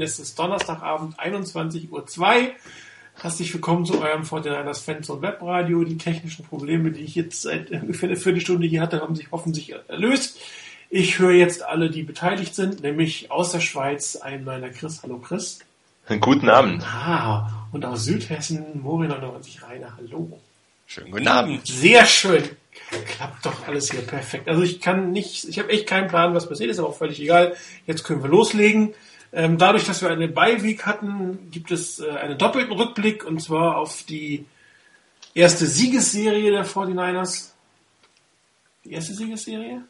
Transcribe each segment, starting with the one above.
Es ist Donnerstagabend, 21.02 Uhr. Herzlich willkommen zu eurem 49ers Fans und Webradio. Die technischen Probleme, die ich jetzt seit ungefähr eine Viertelstunde hier hatte, haben sich hoffentlich erlöst. Ich höre jetzt alle, die beteiligt sind, nämlich aus der Schweiz ein meiner Chris. Hallo Chris. Guten Abend. Ah, und aus Südhessen Mori 99 Rainer. Hallo. Schönen guten Abend. Sehr schön. Klappt doch alles hier perfekt. Also ich kann nicht, ich habe echt keinen Plan, was passiert ist, aber auch völlig egal. Jetzt können wir loslegen. Ähm, dadurch, dass wir eine Beiweek hatten, gibt es äh, einen doppelten Rückblick und zwar auf die erste Siegesserie der 49ers. Die erste Siegesserie?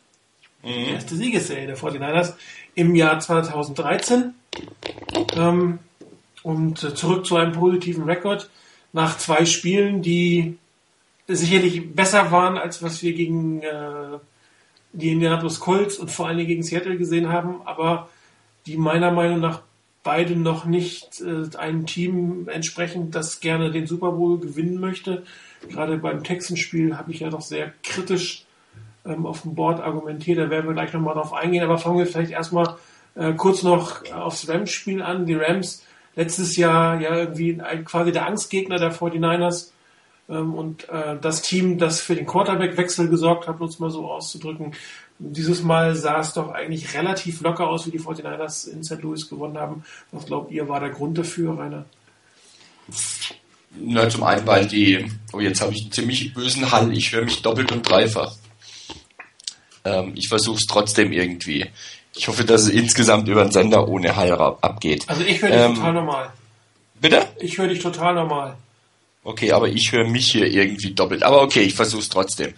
Mhm. Die erste Siegesserie der 49ers im Jahr 2013. Ähm, und äh, zurück zu einem positiven Rekord nach zwei Spielen, die sicherlich besser waren, als was wir gegen äh, die Indianapolis Colts und vor allen Dingen gegen Seattle gesehen haben, aber die meiner Meinung nach beide noch nicht äh, einem Team entsprechen, das gerne den Super Bowl gewinnen möchte. Gerade beim Texanspiel habe ich ja doch sehr kritisch ähm, auf dem Board argumentiert. Da werden wir gleich nochmal drauf eingehen. Aber fangen wir vielleicht erstmal äh, kurz noch aufs Rams-Spiel an. Die Rams letztes Jahr ja irgendwie ein, quasi der Angstgegner der 49ers ähm, und äh, das Team, das für den Quarterback-Wechsel gesorgt hat, um es mal so auszudrücken, dieses Mal sah es doch eigentlich relativ locker aus, wie die 49ers in St. Louis gewonnen haben. Was glaubt ihr, war der Grund dafür, Rainer? Na, zum einen, weil die, oh, jetzt habe ich einen ziemlich bösen Hall, ich höre mich doppelt und dreifach. Ähm, ich versuche es trotzdem irgendwie. Ich hoffe, dass es insgesamt über den Sender ohne Hall abgeht. Also ich höre dich ähm, total normal. Bitte? Ich höre dich total normal. Okay, aber ich höre mich hier irgendwie doppelt. Aber okay, ich versuche es trotzdem.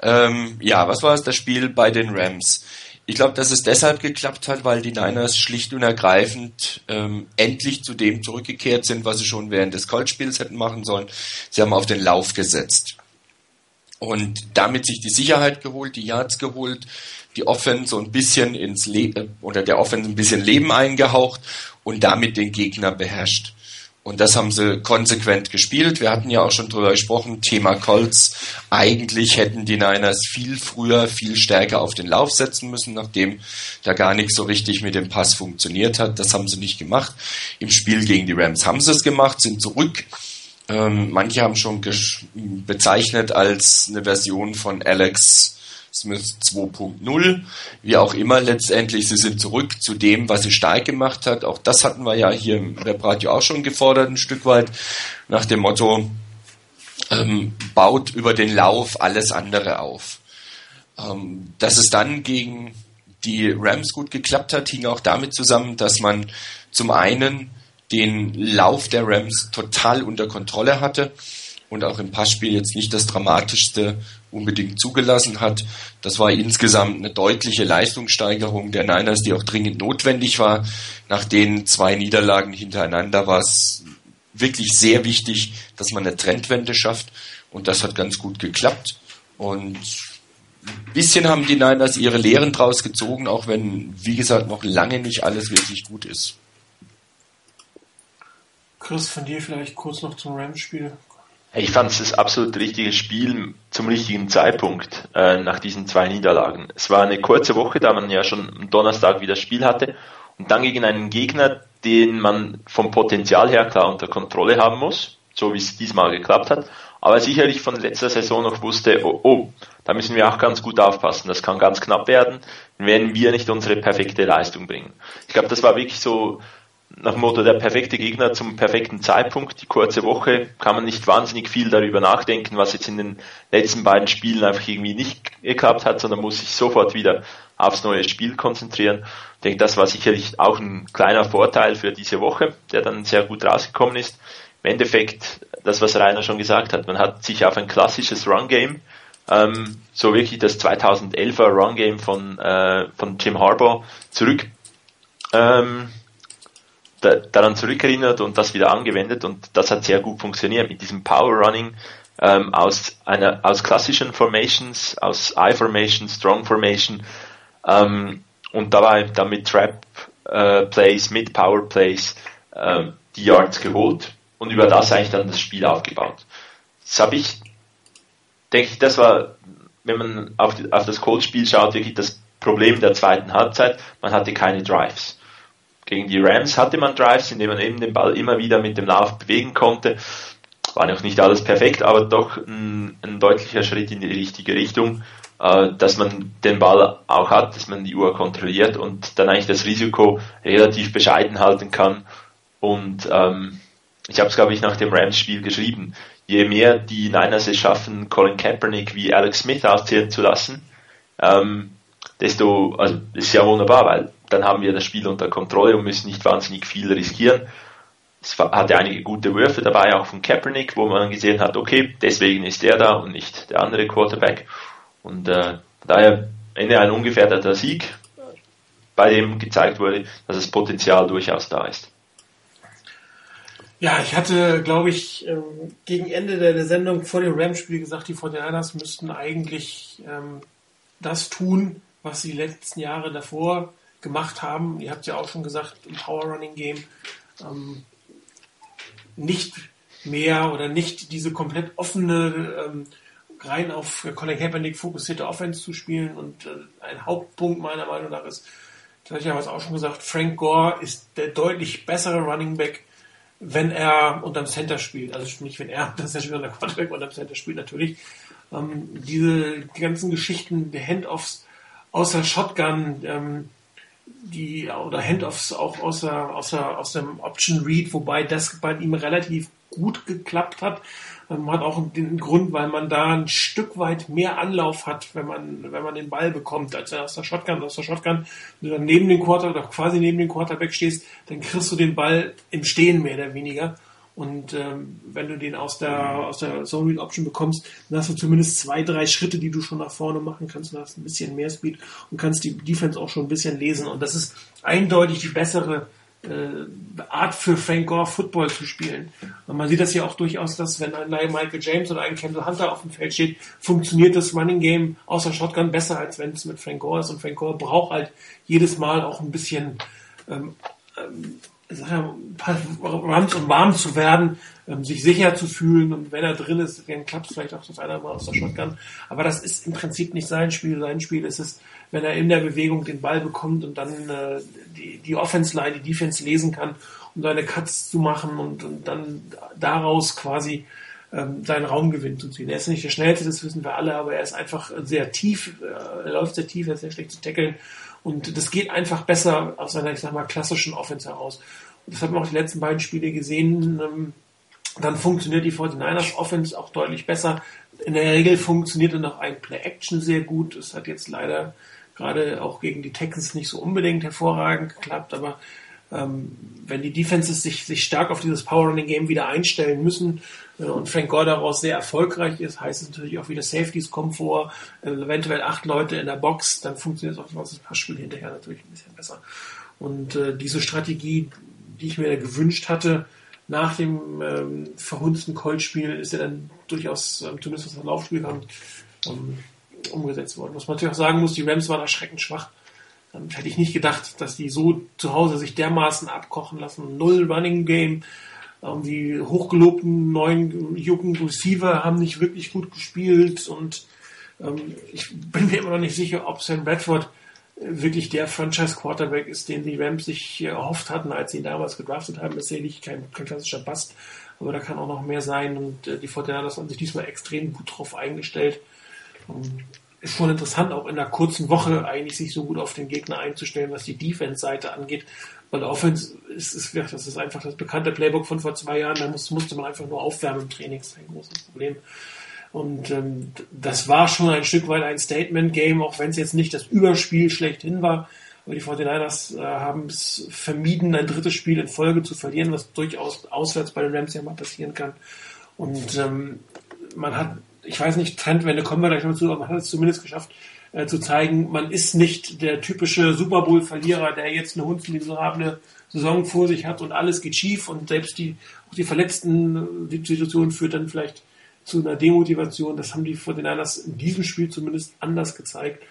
Ähm, ja, was war es das Spiel bei den Rams? Ich glaube, dass es deshalb geklappt hat, weil die Niners schlicht und ergreifend ähm, endlich zu dem zurückgekehrt sind, was sie schon während des Colts-Spiels hätten machen sollen. Sie haben auf den Lauf gesetzt. Und damit sich die Sicherheit geholt, die Yards geholt, die Offense so ein bisschen ins Leben oder der Offense ein bisschen Leben eingehaucht und damit den Gegner beherrscht. Und das haben sie konsequent gespielt. Wir hatten ja auch schon drüber gesprochen, Thema Colts. Eigentlich hätten die Niners viel früher, viel stärker auf den Lauf setzen müssen, nachdem da gar nichts so richtig mit dem Pass funktioniert hat. Das haben sie nicht gemacht. Im Spiel gegen die Rams haben sie es gemacht, sind zurück. Ähm, manche haben schon bezeichnet als eine Version von Alex Smith 2.0, wie auch immer letztendlich, sie sind zurück zu dem, was sie stark gemacht hat. Auch das hatten wir ja hier im Webradio auch schon gefordert, ein Stück weit, nach dem Motto, ähm, baut über den Lauf alles andere auf. Ähm, dass es dann gegen die Rams gut geklappt hat, hing auch damit zusammen, dass man zum einen den Lauf der Rams total unter Kontrolle hatte und auch im Passspiel jetzt nicht das Dramatischste unbedingt zugelassen hat. Das war insgesamt eine deutliche Leistungssteigerung der Niners, die auch dringend notwendig war. Nach den zwei Niederlagen hintereinander war es wirklich sehr wichtig, dass man eine Trendwende schafft und das hat ganz gut geklappt. Und ein bisschen haben die Niners ihre Lehren draus gezogen, auch wenn, wie gesagt, noch lange nicht alles wirklich gut ist. Chris, von dir vielleicht kurz noch zum Rams-Spiel. Ich fand es das absolut richtige Spiel zum richtigen Zeitpunkt äh, nach diesen zwei Niederlagen. Es war eine kurze Woche, da man ja schon am Donnerstag wieder Spiel hatte und dann gegen einen Gegner, den man vom Potenzial her klar unter Kontrolle haben muss, so wie es diesmal geklappt hat, aber sicherlich von letzter Saison noch wusste, oh, oh, da müssen wir auch ganz gut aufpassen, das kann ganz knapp werden, wenn wir nicht unsere perfekte Leistung bringen. Ich glaube, das war wirklich so nach dem Motto der perfekte Gegner zum perfekten Zeitpunkt, die kurze Woche, kann man nicht wahnsinnig viel darüber nachdenken, was jetzt in den letzten beiden Spielen einfach irgendwie nicht geklappt hat, sondern muss sich sofort wieder aufs neue Spiel konzentrieren. Ich denke, das war sicherlich auch ein kleiner Vorteil für diese Woche, der dann sehr gut rausgekommen ist. Im Endeffekt, das, was Rainer schon gesagt hat, man hat sich auf ein klassisches Run-Game, ähm, so wirklich das 2011er Run-Game von, äh, von Jim Harbaugh zurück ähm, da, daran zurückerinnert und das wieder angewendet und das hat sehr gut funktioniert mit diesem Power Running ähm, aus einer aus klassischen Formations, aus I Formation, Strong Formation ähm, und dabei dann mit Trap äh, Plays, mit Power Plays äh, die Yards geholt und über das eigentlich dann das Spiel aufgebaut. Das habe ich, denke ich, das war, wenn man auf, die, auf das Cold-Spiel schaut, wirklich das Problem der zweiten Halbzeit. Man hatte keine Drives gegen die Rams hatte man Drives, indem man eben den Ball immer wieder mit dem Lauf bewegen konnte. War noch nicht alles perfekt, aber doch ein, ein deutlicher Schritt in die richtige Richtung, äh, dass man den Ball auch hat, dass man die Uhr kontrolliert und dann eigentlich das Risiko relativ bescheiden halten kann. Und ähm, ich habe es, glaube ich, nach dem Rams-Spiel geschrieben, je mehr die Niners es schaffen, Colin Kaepernick wie Alex Smith auszählen zu lassen, ähm, desto, also ist ja wunderbar, weil dann haben wir das Spiel unter Kontrolle und müssen nicht wahnsinnig viel riskieren. Es hatte einige gute Würfe dabei, auch von Kaepernick, wo man gesehen hat, okay, deswegen ist er da und nicht der andere Quarterback. Und äh, daher Ende ein ungefährdeter Sieg, bei dem gezeigt wurde, dass das Potenzial durchaus da ist. Ja, ich hatte, glaube ich, ähm, gegen Ende der, Sendung vor dem Rams-Spiel gesagt, die 49ers müssten eigentlich ähm, das tun, was sie die letzten Jahre davor gemacht haben. Ihr habt ja auch schon gesagt, im Power Running Game ähm, nicht mehr oder nicht diese komplett offene, ähm, rein auf Colin Kaepernick fokussierte Offense zu spielen. Und äh, ein Hauptpunkt meiner Meinung nach ist, das habe ich ja auch schon gesagt, Frank Gore ist der deutlich bessere Running Back, wenn er unterm Center spielt. Also nicht, wenn er unterm Center spielt, sondern der Quarterback unterm Center spielt natürlich. Ähm, diese die ganzen Geschichten der Handoffs außer Shotgun, ähm, die oder Handoffs auch außer, außer aus dem Option Read, wobei das bei ihm relativ gut geklappt hat. Ähm, hat auch den Grund, weil man da ein Stück weit mehr Anlauf hat, wenn man, wenn man den Ball bekommt, als aus der Shotgun. Aus der Shotgun, wenn du dann neben den Quarter oder quasi neben den Quarterback stehst, dann kriegst du den Ball im Stehen mehr oder weniger. Und ähm, wenn du den aus der, aus der Zone Read Option bekommst, dann hast du zumindest zwei, drei Schritte, die du schon nach vorne machen kannst. Du hast ein bisschen mehr Speed und kannst die Defense auch schon ein bisschen lesen. Und das ist eindeutig die bessere äh, Art für Frank Gore Football zu spielen. Und man sieht das ja auch durchaus, dass wenn ein Michael James oder ein Kendall Hunter auf dem Feld steht, funktioniert das Running Game außer Shotgun besser, als wenn es mit Frank Gore ist. Und Frank Gore braucht halt jedes Mal auch ein bisschen ähm, ähm, Runs um warm zu werden, ähm, sich sicher zu fühlen und wenn er drin ist, dann klappt es vielleicht auch das eine Mal aus der Shotgun. Aber das ist im Prinzip nicht sein Spiel. Sein Spiel ist es, wenn er in der Bewegung den Ball bekommt und dann äh, die, die Offense-Line, die Defense lesen kann, um seine Cuts zu machen und, und dann daraus quasi ähm, seinen Raumgewinn zu ziehen. Er ist nicht der schnellste, das wissen wir alle, aber er ist einfach sehr tief, äh, er läuft sehr tief, er ist sehr schlecht zu tackeln und das geht einfach besser aus einer, ich sag mal, klassischen Offense heraus. Das haben wir auch die letzten beiden Spiele gesehen. Ähm, dann funktioniert die 49ers Offense auch deutlich besser. In der Regel funktioniert dann auch ein Play-Action sehr gut. Das hat jetzt leider gerade auch gegen die Texans nicht so unbedingt hervorragend geklappt, aber ähm, wenn die Defenses sich, sich stark auf dieses Power Running Game wieder einstellen müssen äh, und Frank Gore daraus sehr erfolgreich ist, heißt es natürlich auch wieder Safeties kommen vor, äh, eventuell acht Leute in der Box, dann funktioniert auch das Passspiel hinterher natürlich ein bisschen besser. Und äh, diese Strategie, die ich mir gewünscht hatte, nach dem ähm, verhunzten Colt-Spiel ist ja dann durchaus, ähm, zumindest was das Laufspiel kam, ähm, umgesetzt worden. Was man natürlich auch sagen muss, die Rams waren erschreckend schwach. Dann hätte ich nicht gedacht, dass die so zu Hause sich dermaßen abkochen lassen. Null Running Game. Die hochgelobten neuen jungen Receiver haben nicht wirklich gut gespielt und ähm, ich bin mir immer noch nicht sicher, ob Sam Bradford wirklich der Franchise Quarterback ist, den die Rams sich erhofft hatten, als sie ihn damals gedraftet haben. Ist sicherlich kein, kein klassischer Bast, aber da kann auch noch mehr sein und äh, die Fortinanders haben sich diesmal extrem gut drauf eingestellt. Ähm, ist schon interessant, auch in einer kurzen Woche eigentlich sich so gut auf den Gegner einzustellen, was die Defense-Seite angeht. Weil Offense ist, ist, das ist einfach das bekannte Playbook von vor zwei Jahren. Da muss, musste man einfach nur aufwärmen im Training. Das ist ein großes Problem. Und ähm, das war schon ein Stück weit ein Statement-Game, auch wenn es jetzt nicht das Überspiel schlechthin war. Aber die 49ers äh, haben es vermieden, ein drittes Spiel in Folge zu verlieren, was durchaus auswärts bei den Rams ja mal passieren kann. Und ähm, man hat ich weiß nicht, Trendwende kommen wir gleich noch zu, aber man hat es zumindest geschafft, äh, zu zeigen, man ist nicht der typische Super Bowl-Verlierer, der jetzt eine hundsmiserable Saison vor sich hat und alles geht schief und selbst die, auch die verletzten die Situation führt dann vielleicht zu einer Demotivation. Das haben die vor den Niners in diesem Spiel zumindest anders gezeigt.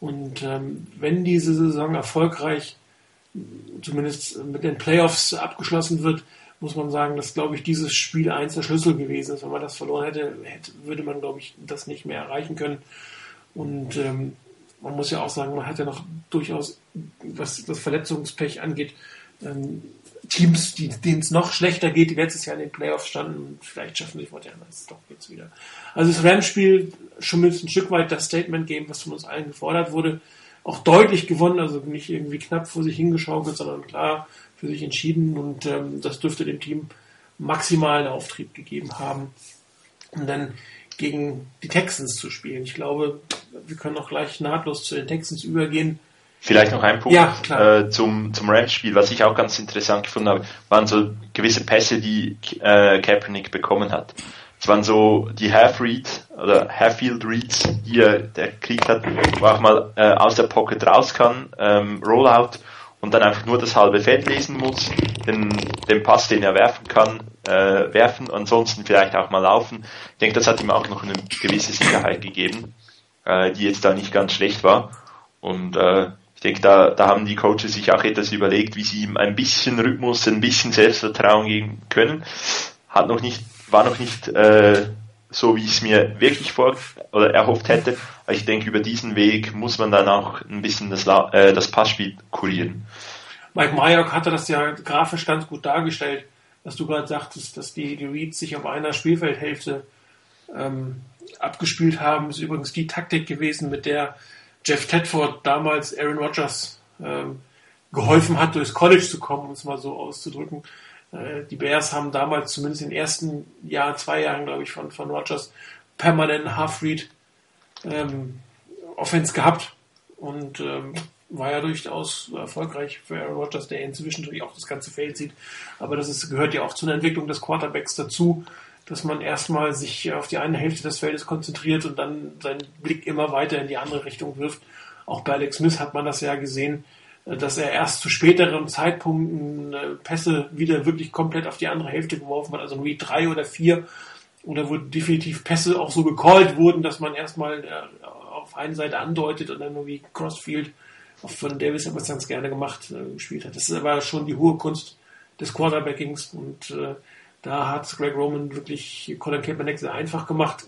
Und ähm, wenn diese Saison erfolgreich, zumindest mit den Playoffs abgeschlossen wird, muss man sagen, dass, glaube ich, dieses Spiel eins der Schlüssel gewesen ist. Wenn man das verloren hätte, hätte würde man, glaube ich, das nicht mehr erreichen können. Und ähm, man muss ja auch sagen, man hat ja noch durchaus, was das Verletzungspech angeht, ähm, Teams, denen es noch schlechter geht, die letztes Jahr in den Playoffs standen, vielleicht schaffen sie es jetzt doch jetzt wieder. Also das Rams-Spiel schon ein Stück weit das Statement-Game, was von uns allen gefordert wurde, auch deutlich gewonnen, also nicht irgendwie knapp vor sich hingeschaukelt, sondern klar für sich entschieden und ähm, das dürfte dem Team maximalen Auftrieb gegeben haben, um dann gegen die Texans zu spielen. Ich glaube, wir können auch gleich nahtlos zu den Texans übergehen. Vielleicht noch ein Punkt ja, äh, zum, zum Rams-Spiel, was ich auch ganz interessant gefunden habe, waren so gewisse Pässe, die äh, Kaepernick bekommen hat. Es waren so die Half-Reads oder Half-Field-Reads, die er der kriegt hat, wo er auch mal äh, aus der Pocket raus kann, ähm, Rollout und dann einfach nur das halbe Feld lesen muss, den, den Pass, den er werfen kann, äh, werfen, ansonsten vielleicht auch mal laufen. Ich denke, das hat ihm auch noch eine gewisse Sicherheit gegeben, äh, die jetzt da nicht ganz schlecht war. Und äh, ich denke, da, da haben die Coaches sich auch etwas überlegt, wie sie ihm ein bisschen Rhythmus, ein bisschen Selbstvertrauen geben können. Hat noch nicht, war noch nicht äh, so, wie ich es mir wirklich vor oder erhofft hätte. Aber ich denke, über diesen Weg muss man dann auch ein bisschen das, äh, das Passspiel kurieren. Mike Mayock hatte das ja grafisch ganz gut dargestellt, was du gerade sagtest, dass die, die Reads sich auf einer Spielfeldhälfte ähm, abgespielt haben. Ist übrigens die Taktik gewesen, mit der Jeff Tedford damals Aaron Rodgers ähm, geholfen hat, durchs College zu kommen, um es mal so auszudrücken. Äh, die Bears haben damals zumindest in den ersten Jahr, zwei Jahren, glaube ich, von, von Rodgers permanent Half-Read ähm, Offense gehabt und ähm, war ja durchaus erfolgreich für Aaron Rodgers, der inzwischen natürlich auch das ganze Feld sieht. Aber das ist, gehört ja auch zu einer Entwicklung des Quarterbacks dazu, dass man erstmal sich auf die eine Hälfte des Feldes konzentriert und dann seinen Blick immer weiter in die andere Richtung wirft. Auch bei Alex Smith hat man das ja gesehen, dass er erst zu späteren Zeitpunkten äh, Pässe wieder wirklich komplett auf die andere Hälfte geworfen hat, also wie drei oder vier, oder wo definitiv Pässe auch so gecallt wurden, dass man erstmal äh, auf eine Seite andeutet und dann nur wie Crossfield von Davis hat ganz gerne gemacht, äh, gespielt hat. Das ist aber schon die hohe Kunst des Quarterbackings und äh, da hat Greg Roman wirklich Colin Kaepernick sehr einfach gemacht.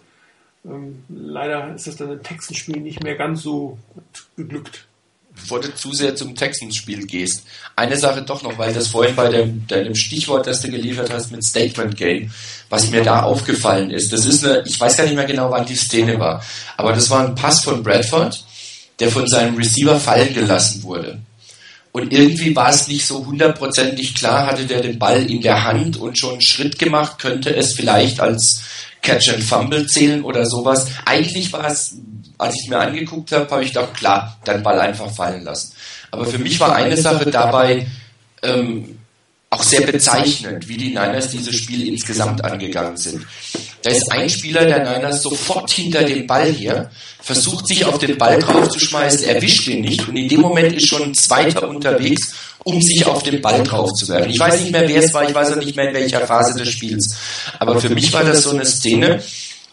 Ähm, leider ist das dann im Texanspiel nicht mehr ganz so gut geglückt. Bevor du zu sehr zum Texans-Spiel gehst, eine Sache doch noch, weil das vorhin bei dem, deinem Stichwort, das du geliefert hast mit Statement Game, was mir da aufgefallen ist, das ist eine, ich weiß gar nicht mehr genau, wann die Szene war, aber das war ein Pass von Bradford, der von seinem Receiver fallen gelassen wurde. Und irgendwie war es nicht so hundertprozentig klar, hatte der den Ball in der Hand und schon einen Schritt gemacht, könnte es vielleicht als Catch and Fumble zählen oder sowas. Eigentlich war es, als ich mir angeguckt habe, habe ich gedacht, klar, dann Ball einfach fallen lassen. Aber für mich war eine Sache dabei, ähm, auch sehr bezeichnend, wie die Niners dieses Spiel insgesamt angegangen sind. Da ist ein Spieler der Niners sofort hinter dem Ball her, versucht sich auf den Ball draufzuschmeißen, erwischt ihn nicht und in dem Moment ist schon ein zweiter unterwegs, um sich auf den Ball drauf zu werfen. Ich weiß nicht mehr, wer es war, ich weiß auch nicht mehr, in welcher Phase des Spiels. Aber für mich war das so eine Szene,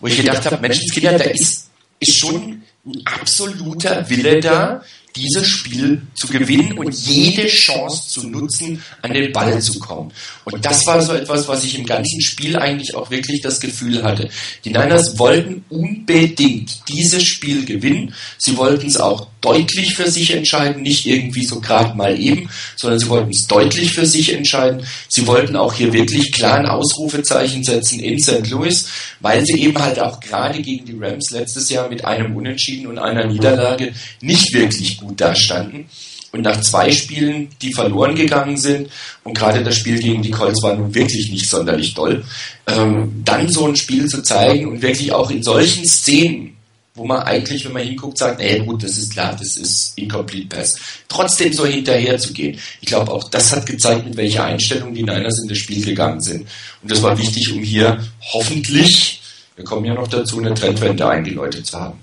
wo ich gedacht habe, Menschenskinder, da ist, ist schon ein absoluter Wille da, dieses Spiel zu gewinnen und jede Chance zu nutzen, an den Ball zu kommen. Und das war so etwas, was ich im ganzen Spiel eigentlich auch wirklich das Gefühl hatte. Die Niners wollten unbedingt dieses Spiel gewinnen. Sie wollten es auch deutlich für sich entscheiden, nicht irgendwie so gerade mal eben, sondern sie wollten es deutlich für sich entscheiden. Sie wollten auch hier wirklich klar ein Ausrufezeichen setzen in St. Louis, weil sie eben halt auch gerade gegen die Rams letztes Jahr mit einem Unentschieden und einer Niederlage nicht wirklich gut dastanden. Und nach zwei Spielen, die verloren gegangen sind, und gerade das Spiel gegen die Colts war nun wirklich nicht sonderlich toll, ähm, dann so ein Spiel zu zeigen und wirklich auch in solchen Szenen, wo man eigentlich, wenn man hinguckt, sagt, ey gut, das ist klar, das ist Incomplete Pass. Trotzdem so hinterher zu gehen. Ich glaube, auch das hat gezeigt, mit welcher Einstellung die Niners in das Spiel gegangen sind. Und das war wichtig, um hier hoffentlich, wir kommen ja noch dazu, eine Trendwende eingeläutet zu haben.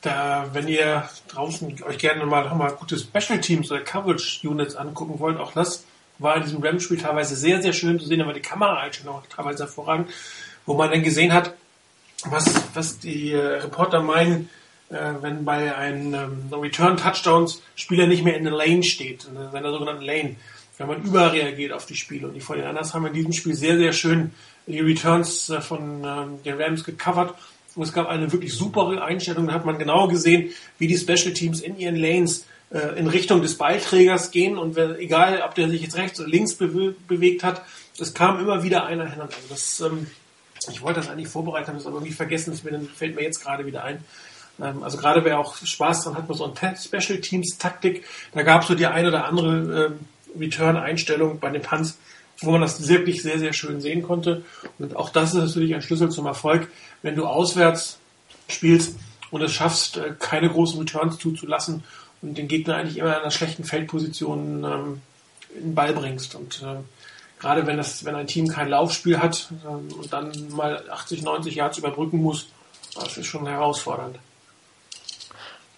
Da, wenn ihr draußen euch gerne mal nochmal gute Special Teams oder Coverage Units angucken wollt, auch das war in diesem Rams-Spiel teilweise sehr, sehr schön zu sehen, aber die Kameraeinstellung teilweise hervorragend, wo man dann gesehen hat, was, was die äh, Reporter meinen, äh, wenn bei einem ähm, Return-Touchdowns Spieler nicht mehr in der Lane steht, in seiner sogenannten Lane, wenn man überreagiert auf die Spiele. Und die Fortinanders haben in diesem Spiel sehr, sehr schön die Returns äh, von ähm, den Rams gecovert. Und es gab eine wirklich super Einstellung. Da hat man genau gesehen, wie die Special Teams in ihren Lanes äh, in Richtung des Beiträgers gehen und egal, ob der sich jetzt rechts oder links bewe bewegt hat, es kam immer wieder einer hin. Also das, ähm, ich wollte das eigentlich vorbereiten, habe es aber irgendwie vergessen, das fällt mir jetzt gerade wieder ein. Ähm, also gerade wer auch Spaß dran hat, mit so einer Special Teams Taktik, da gab es so die eine oder andere ähm, Return-Einstellung bei den Punts, wo man das wirklich sehr, sehr schön sehen konnte. Und auch das ist natürlich ein Schlüssel zum Erfolg, wenn du auswärts spielst und es schaffst, äh, keine großen Returns zuzulassen und den Gegner eigentlich immer in einer schlechten Feldposition ähm, in den Ball bringst. Und äh, gerade wenn das, wenn ein Team kein Laufspiel hat äh, und dann mal 80, 90 Yards überbrücken muss, das ist schon herausfordernd.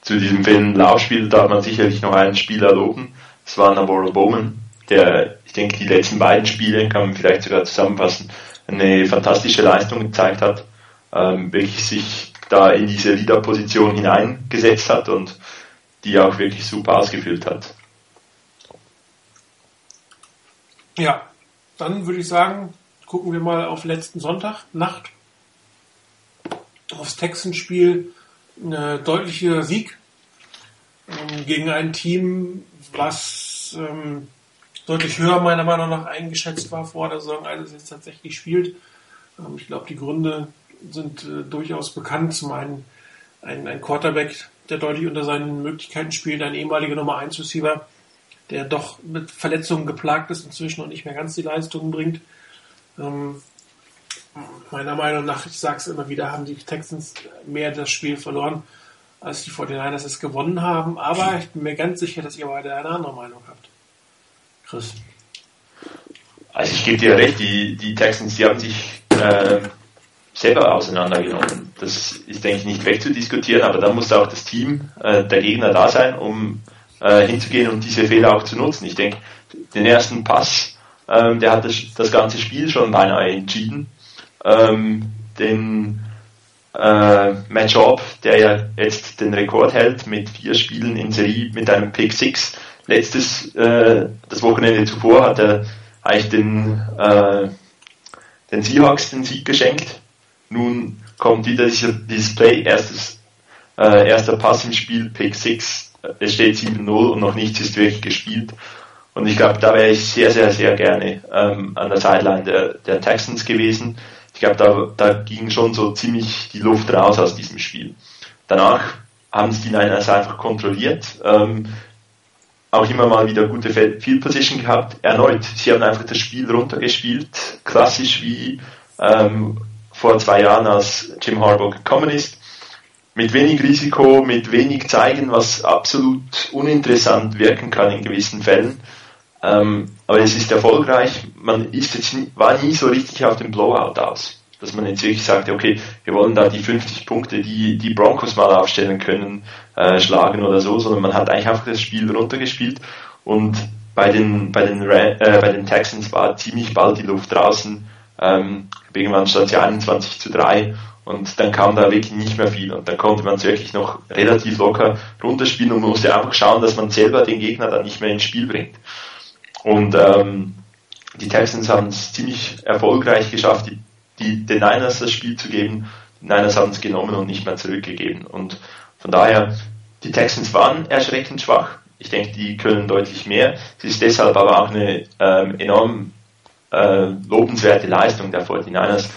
Zu diesem fehlenden Laufspiel darf man sicherlich noch einen Spieler loben. Das war Navarro Bowman, der, ich denke, die letzten beiden Spiele kann man vielleicht sogar zusammenfassen, eine fantastische Leistung gezeigt hat, ähm, wirklich sich da in diese Leader-Position hineingesetzt hat und die auch wirklich super ausgefüllt hat. Ja, dann würde ich sagen, gucken wir mal auf letzten Sonntag, Nacht, aufs Texanspiel. Ein deutlicher Sieg ähm, gegen ein Team, was ähm, deutlich höher meiner Meinung nach eingeschätzt war vor der Saison, als es jetzt tatsächlich spielt. Ähm, ich glaube, die Gründe sind äh, durchaus bekannt. Zum einen ein, ein Quarterback, der deutlich unter seinen Möglichkeiten spielt, ein ehemaliger Nummer 1 Receiver, der doch mit Verletzungen geplagt ist inzwischen und nicht mehr ganz die Leistungen bringt. Ähm, meiner Meinung nach, ich sage es immer wieder, haben die Texans mehr das Spiel verloren, als die 49ers es gewonnen haben. Aber ich bin mir ganz sicher, dass ihr beide eine andere Meinung habt. Chris. Also ich gebe dir recht, die, die Texans, die haben sich äh, selber auseinandergenommen. Das ist, denke ich, nicht wegzudiskutieren, aber dann muss auch das Team äh, der Gegner da sein, um äh, hinzugehen und diese Fehler auch zu nutzen. Ich denke, den ersten Pass, ähm, der hat das, das ganze Spiel schon beinahe entschieden. Ähm, den äh, Matt Schaub, der ja jetzt den Rekord hält mit vier Spielen in Serie mit einem Pick 6. Letztes, äh, das Wochenende zuvor hat er eigentlich den, äh, den Seahawks den Sieg geschenkt nun kommt wieder dieses Play, erstes, äh, erster Pass im Spiel, Pick 6, es steht 7-0 und noch nichts ist wirklich gespielt. Und ich glaube, da wäre ich sehr, sehr, sehr gerne ähm, an der Sideline der, der Texans gewesen. Ich glaube, da, da ging schon so ziemlich die Luft raus aus diesem Spiel. Danach haben es die Niners einfach kontrolliert. Ähm, auch immer mal wieder gute Field Position gehabt. Erneut, sie haben einfach das Spiel runtergespielt, klassisch wie ähm, vor zwei Jahren, als Jim Harbaugh gekommen ist. Mit wenig Risiko, mit wenig zeigen, was absolut uninteressant wirken kann in gewissen Fällen. Ähm, aber es ist erfolgreich. Man ist jetzt, war nie so richtig auf dem Blowout aus. Dass man jetzt wirklich sagte, okay, wir wollen da die 50 Punkte, die die Broncos mal aufstellen können, äh, schlagen oder so, sondern man hat eigentlich einfach das Spiel runtergespielt und bei den, bei den, äh, bei den Texans war ziemlich bald die Luft draußen ähm, irgendwann stand sie 21 zu 3 und dann kam da wirklich nicht mehr viel und dann konnte man es wirklich noch relativ locker runterspielen und man musste einfach schauen, dass man selber den Gegner dann nicht mehr ins Spiel bringt. Und ähm, die Texans haben es ziemlich erfolgreich geschafft, die, die, den Niners das Spiel zu geben. Die Niners haben es genommen und nicht mehr zurückgegeben. Und von daher, die Texans waren erschreckend schwach. Ich denke, die können deutlich mehr. Es ist deshalb aber auch eine ähm, enorm äh, lobenswerte Leistung der 49ers,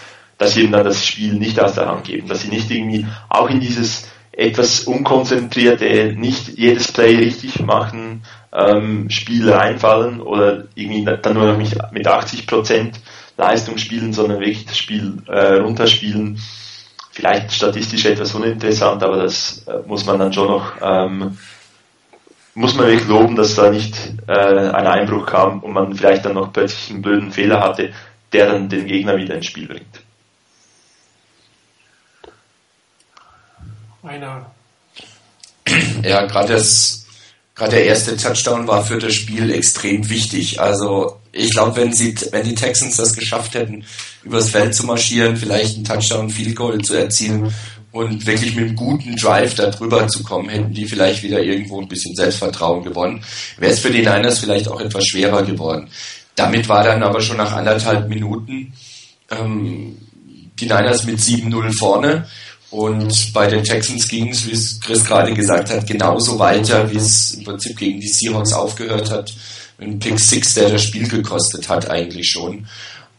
dass sie eben dann das Spiel nicht aus der Hand geben, dass sie nicht irgendwie auch in dieses etwas unkonzentrierte, nicht jedes Play richtig machen, ähm, Spiel reinfallen oder irgendwie dann nur noch mit 80% Leistung spielen, sondern wirklich das Spiel äh, runterspielen. Vielleicht statistisch etwas uninteressant, aber das äh, muss man dann schon noch ähm, muss man wirklich loben, dass da nicht äh, ein Einbruch kam und man vielleicht dann noch plötzlich einen blöden Fehler hatte, der dann den Gegner wieder ins Spiel bringt. Einer. Ja, gerade das, gerade der erste Touchdown war für das Spiel extrem wichtig. Also ich glaube, wenn sie, wenn die Texans das geschafft hätten, übers Feld zu marschieren, vielleicht einen Touchdown, Field Goal zu erzielen und wirklich mit einem guten Drive da drüber zu kommen, hätten die vielleicht wieder irgendwo ein bisschen Selbstvertrauen gewonnen. Wäre es für die Niners vielleicht auch etwas schwerer geworden. Damit war dann aber schon nach anderthalb Minuten ähm, die Niners mit 7-0 vorne Und bei den Texans ging es, wie es Chris gerade gesagt hat, genauso weiter, wie es im Prinzip gegen die Seahawks aufgehört hat. Ein Pick Six, der das Spiel gekostet hat, eigentlich schon.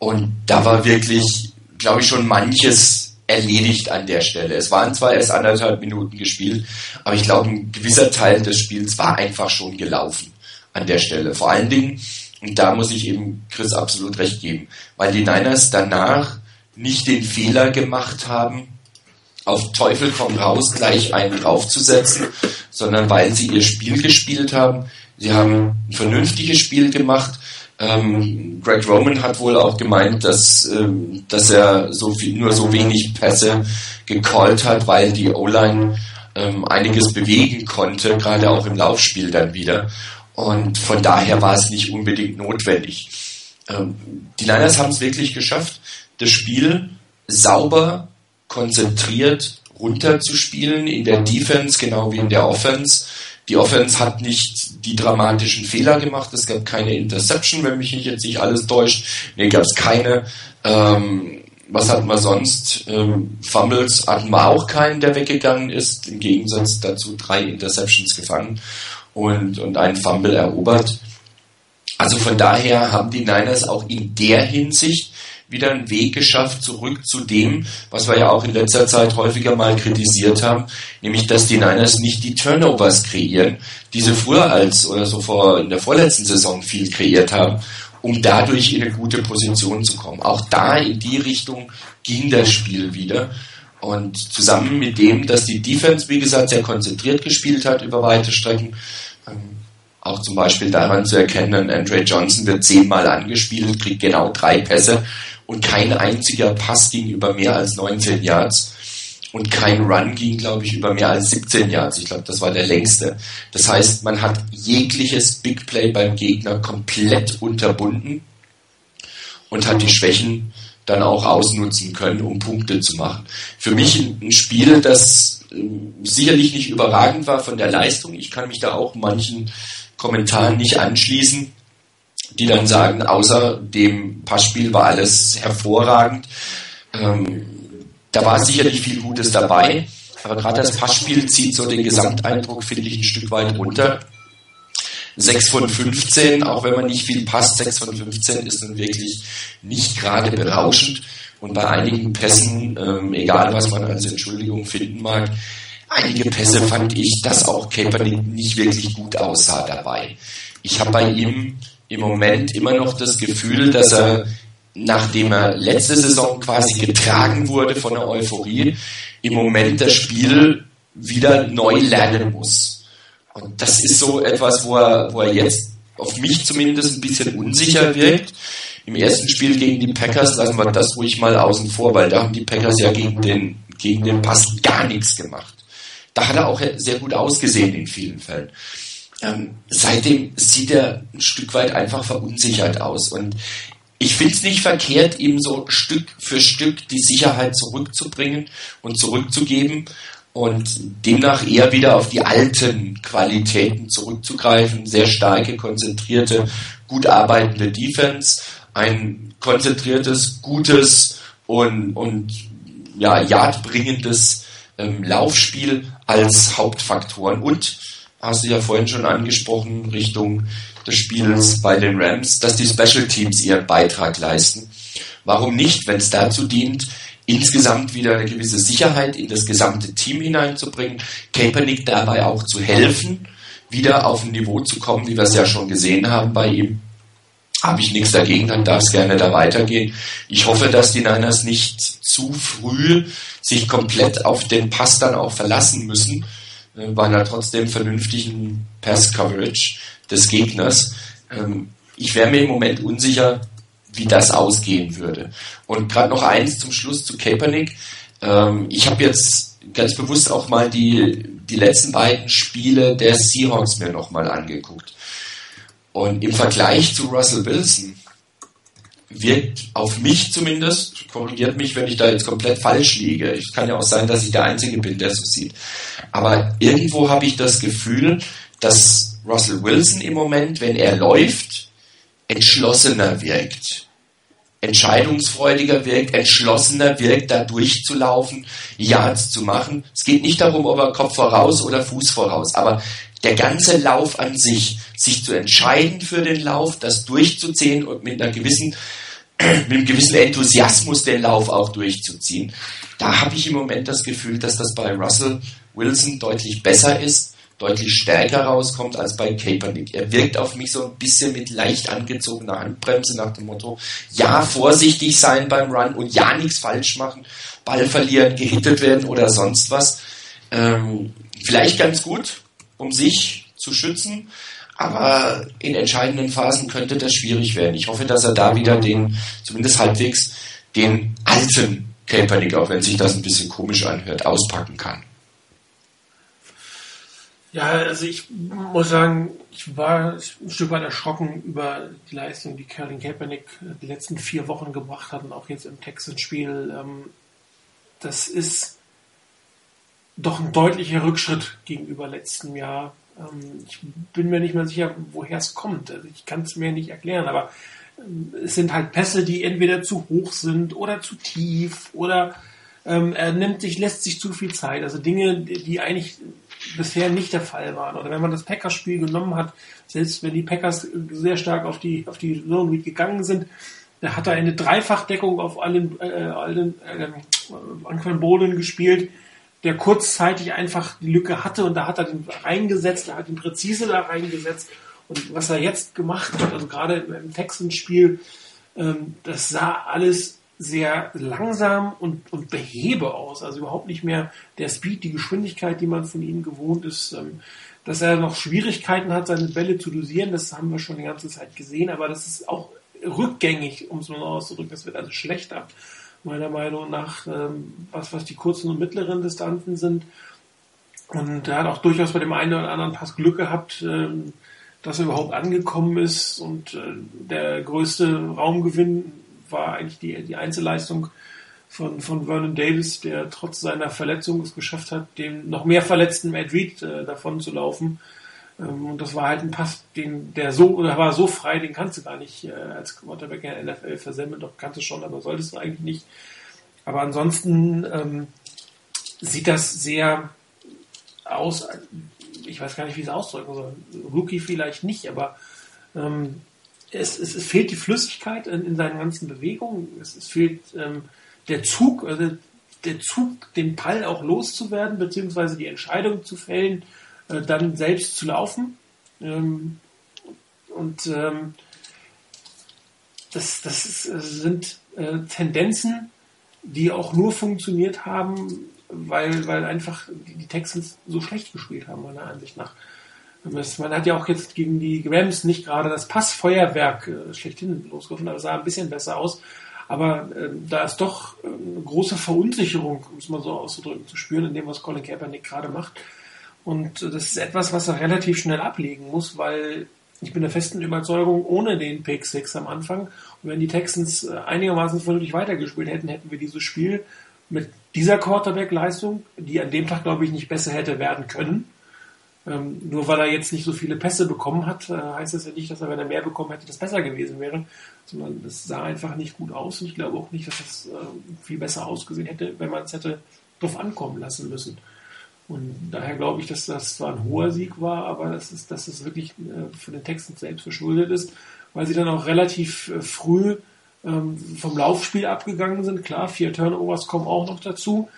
Und da war wirklich, glaube ich, schon manches erledigt an der Stelle. Es waren zwar erst anderthalb Minuten gespielt, aber ich glaube, ein gewisser Teil des Spiels war einfach schon gelaufen an der Stelle. Vor allen Dingen, und da muss ich eben Chris absolut recht geben, weil die Niners danach nicht den Fehler gemacht haben, auf Teufel komm raus gleich einen draufzusetzen, sondern weil sie ihr Spiel gespielt haben. Sie haben ein vernünftiges Spiel gemacht. Ähm, Greg Roman hat wohl auch gemeint, dass, ähm, dass er so viel, nur so wenig Pässe gecallt hat, weil die O-Line ähm, einiges bewegen konnte, gerade auch im Laufspiel dann wieder. Und von daher war es nicht unbedingt notwendig. Ähm, die Niners haben es wirklich geschafft, das Spiel sauber konzentriert runterzuspielen in der Defense, genau wie in der Offense. Die Offense hat nicht die dramatischen Fehler gemacht. Es gab keine Interception, wenn mich jetzt nicht alles täuscht. Nee, gab es keine. Ähm, was hatten wir sonst? Ähm, Fumbles hatten wir auch keinen, der weggegangen ist. Im Gegensatz dazu drei Interceptions gefangen und, und einen Fumble erobert. Also von daher haben die Niners auch in der Hinsicht wieder einen Weg geschafft zurück zu dem, was wir ja auch in letzter Zeit häufiger mal kritisiert haben, nämlich dass die Niners nicht die Turnovers kreieren, die sie früher als oder so vor in der vorletzten Saison viel kreiert haben, um dadurch in eine gute Position zu kommen. Auch da in die Richtung ging das Spiel wieder. Und zusammen mit dem, dass die Defense, wie gesagt, sehr konzentriert gespielt hat über weite Strecken, ähm, auch zum Beispiel daran zu erkennen, Andre Johnson wird zehnmal angespielt, kriegt genau drei Pässe und kein einziger Pass ging über mehr als 19 Yards und kein Run ging, glaube ich, über mehr als 17 Yards. Ich glaube, das war der längste. Das heißt, man hat jegliches Big Play beim Gegner komplett unterbunden und hat die Schwächen dann auch ausnutzen können, um Punkte zu machen. Für mich ein Spiel, das äh, sicherlich nicht überragend war von der Leistung. Ich kann mich da auch manchen Kommentaren nicht anschließen die dann sagen, außer dem Passspiel war alles hervorragend. Ähm, da war sicherlich viel Gutes dabei, aber gerade das Passspiel zieht so den Gesamteindruck, finde ich, ein Stück weit runter. 6 von 15, auch wenn man nicht viel passt, 6 von 15 ist nun wirklich nicht gerade berauschend. Und bei einigen Pässen, ähm, egal was man als Entschuldigung finden mag, einige Pässe fand ich, dass auch Kaepernick nicht wirklich gut aussah dabei. Ich habe bei ihm im Moment immer noch das Gefühl, dass er, nachdem er letzte Saison quasi getragen wurde von der Euphorie, im Moment das Spiel wieder neu lernen muss. Und das ist so etwas, wo er, wo er jetzt auf mich zumindest ein bisschen unsicher wirkt. Im ersten Spiel gegen die Packers lassen wir das ruhig mal außen vor, weil da haben die Packers ja gegen den, gegen den Pass gar nichts gemacht. Da hat er auch sehr gut ausgesehen in vielen Fällen ähm, seitdem sieht er ein Stück weit einfach verunsichert aus. Und ich finde es nicht verkehrt, ihm so Stück für Stück die Sicherheit zurückzubringen und zurückzugeben und demnach eher wieder auf die alten Qualitäten zurückzugreifen. Sehr starke, konzentrierte, gut arbeitende Defense, ein konzentriertes, gutes und, und ja, yardbringendes ähm, Laufspiel als Hauptfaktoren und hast du ja vorhin schon angesprochen, Richtung des Spiels bei den Rams, dass die Special Teams ihren Beitrag leisten. Warum nicht, wenn es dazu dient, insgesamt wieder eine gewisse Sicherheit in das gesamte Team hineinzubringen, Kaepernick dabei auch zu helfen, wieder auf ein Niveau zu kommen, wie wir es ja schon gesehen haben bei ihm. Habe ich nichts dagegen, dann darf es gerne da weitergehen. Ich hoffe, dass die Niners nicht zu früh sich komplett auf den Pass dann auch verlassen müssen, äh, bei einer trotzdem vernünftigen Pass-Coverage des Gegners. Ähm, ich wäre mir im Moment unsicher, wie das ausgehen würde. Und gerade noch eins zum Schluss zu Kaepernick. Ähm, ich habe jetzt ganz bewusst auch mal die, die letzten beiden Spiele der Seahawks mir nochmal angeguckt. Und im Vergleich zu Russell Wilson wirkt auf mich zumindest, korrigiert mich, wenn ich da jetzt komplett falsch liege. Es kann ja auch sein, dass ich der Einzige bin, der so sieht. Aber irgendwo habe ich das Gefühl, dass Russell Wilson im Moment, wenn er läuft, entschlossener wirkt. entscheidungsfreudiger wirkt, entschlossener wirkt, da durchzulaufen, Yards zu machen. Es geht nicht darum, ob er Kopf voraus oder Fuß voraus, aber der ganze Lauf an sich, sich zu entscheiden für den Lauf, das durchzuziehen und mit einer gewissen, mit einem gewissen Enthusiasmus den Lauf auch durchzuziehen. Da habe ich im Moment das Gefühl, dass das bei Russell Wilson deutlich besser ist deutlich stärker rauskommt als bei Kaepernick. Er wirkt auf mich so ein bisschen mit leicht angezogener Handbremse nach dem Motto, ja, vorsichtig sein beim Run und ja, nichts falsch machen, Ball verlieren, gehittet werden oder sonst was. Ähm, vielleicht ganz gut, um sich zu schützen, aber in entscheidenden Phasen könnte das schwierig werden. Ich hoffe, dass er da wieder den, zumindest halbwegs, den alten Kaepernick, auch wenn sich das ein bisschen komisch anhört, auspacken kann. Ja, also ich muss sagen, ich war ein Stück weit erschrocken über die Leistung, die Colin Kaepernick die letzten vier Wochen gebracht hat und auch jetzt im Texans-Spiel. Ähm, das ist doch ein deutlicher Rückschritt gegenüber letztem Jahr. Ähm, ich bin mir nicht mehr sicher, woher es kommt. Also ich kann es mir nicht erklären, aber ähm, es sind halt Pässe, die entweder zu hoch sind oder zu tief oder er nimmt sich, lässt sich zu viel Zeit. Also Dinge, die eigentlich bisher nicht der Fall waren. Oder wenn man das Packers-Spiel genommen hat, selbst wenn die Packers sehr stark auf die, auf die Zone Read gegangen sind, da hat er eine Dreifachdeckung auf allen, äh, allen äh, Anquan Boden gespielt, der kurzzeitig einfach die Lücke hatte und da hat er den reingesetzt, er hat ihn präzise da reingesetzt. Und was er jetzt gemacht hat, also gerade im Texans-Spiel, ähm, das sah alles sehr langsam und, und behebe aus. Also überhaupt nicht mehr der Speed, die Geschwindigkeit, die man von ihm gewohnt ist. Ähm, dass er noch Schwierigkeiten hat, seine Bälle zu dosieren, das haben wir schon die ganze Zeit gesehen, aber das ist auch rückgängig, um es mal auszudrücken. Das wird also schlechter, meiner Meinung nach, ähm, was, was die kurzen und mittleren Distanzen sind. Und er hat auch durchaus bei dem einen oder anderen Pass Glück gehabt, ähm, dass er überhaupt angekommen ist und äh, der größte Raumgewinn war eigentlich die, die Einzelleistung von, von Vernon Davis, der trotz seiner Verletzung es geschafft hat, dem noch mehr verletzten Matt Reed äh, davon zu laufen. Ähm, und das war halt ein Pass, den, der so, oder war so frei, den kannst du gar nicht äh, als Quarterback in der NFL versemmeln. Doch kannst du schon, aber solltest du eigentlich nicht. Aber ansonsten ähm, sieht das sehr aus, ich weiß gar nicht, wie ich es ausdrücken soll. Rookie vielleicht nicht, aber ähm, es, es, es fehlt die Flüssigkeit in, in, seinen ganzen Bewegungen. Es, es fehlt ähm, der Zug, also der Zug, den Ball auch loszuwerden, beziehungsweise die Entscheidung zu fällen, äh, dann selbst zu laufen. Ähm, und ähm, das, das ist, sind äh, Tendenzen, die auch nur funktioniert haben, weil, weil einfach die Texans so schlecht gespielt haben, meiner Ansicht nach. Man hat ja auch jetzt gegen die Rams nicht gerade das Passfeuerwerk äh, schlechthin losgerufen, aber sah ein bisschen besser aus. Aber äh, da ist doch äh, eine große Verunsicherung, um es mal so auszudrücken, zu spüren, in dem, was Colin Kaepernick gerade macht. Und das ist etwas, was er relativ schnell ablegen muss, weil ich bin der festen Überzeugung, ohne den Pick 6 am Anfang, und wenn die Texans äh, einigermaßen vernünftig weitergespielt hätten, hätten wir dieses Spiel mit dieser Quarterback-Leistung, die an dem Tag, glaube ich, nicht besser hätte werden können, ähm, nur weil er jetzt nicht so viele Pässe bekommen hat, äh, heißt das ja nicht, dass er, wenn er mehr bekommen hätte, das besser gewesen wäre, sondern es sah einfach nicht gut aus und ich glaube auch nicht, dass es äh, viel besser ausgesehen hätte, wenn man es hätte drauf ankommen lassen müssen. Und daher glaube ich, dass das zwar ein hoher Sieg war, aber dass es, dass es wirklich äh, für den Texans selbst verschuldet ist, weil sie dann auch relativ äh, früh ähm, vom Laufspiel abgegangen sind. Klar, vier Turnovers kommen auch noch dazu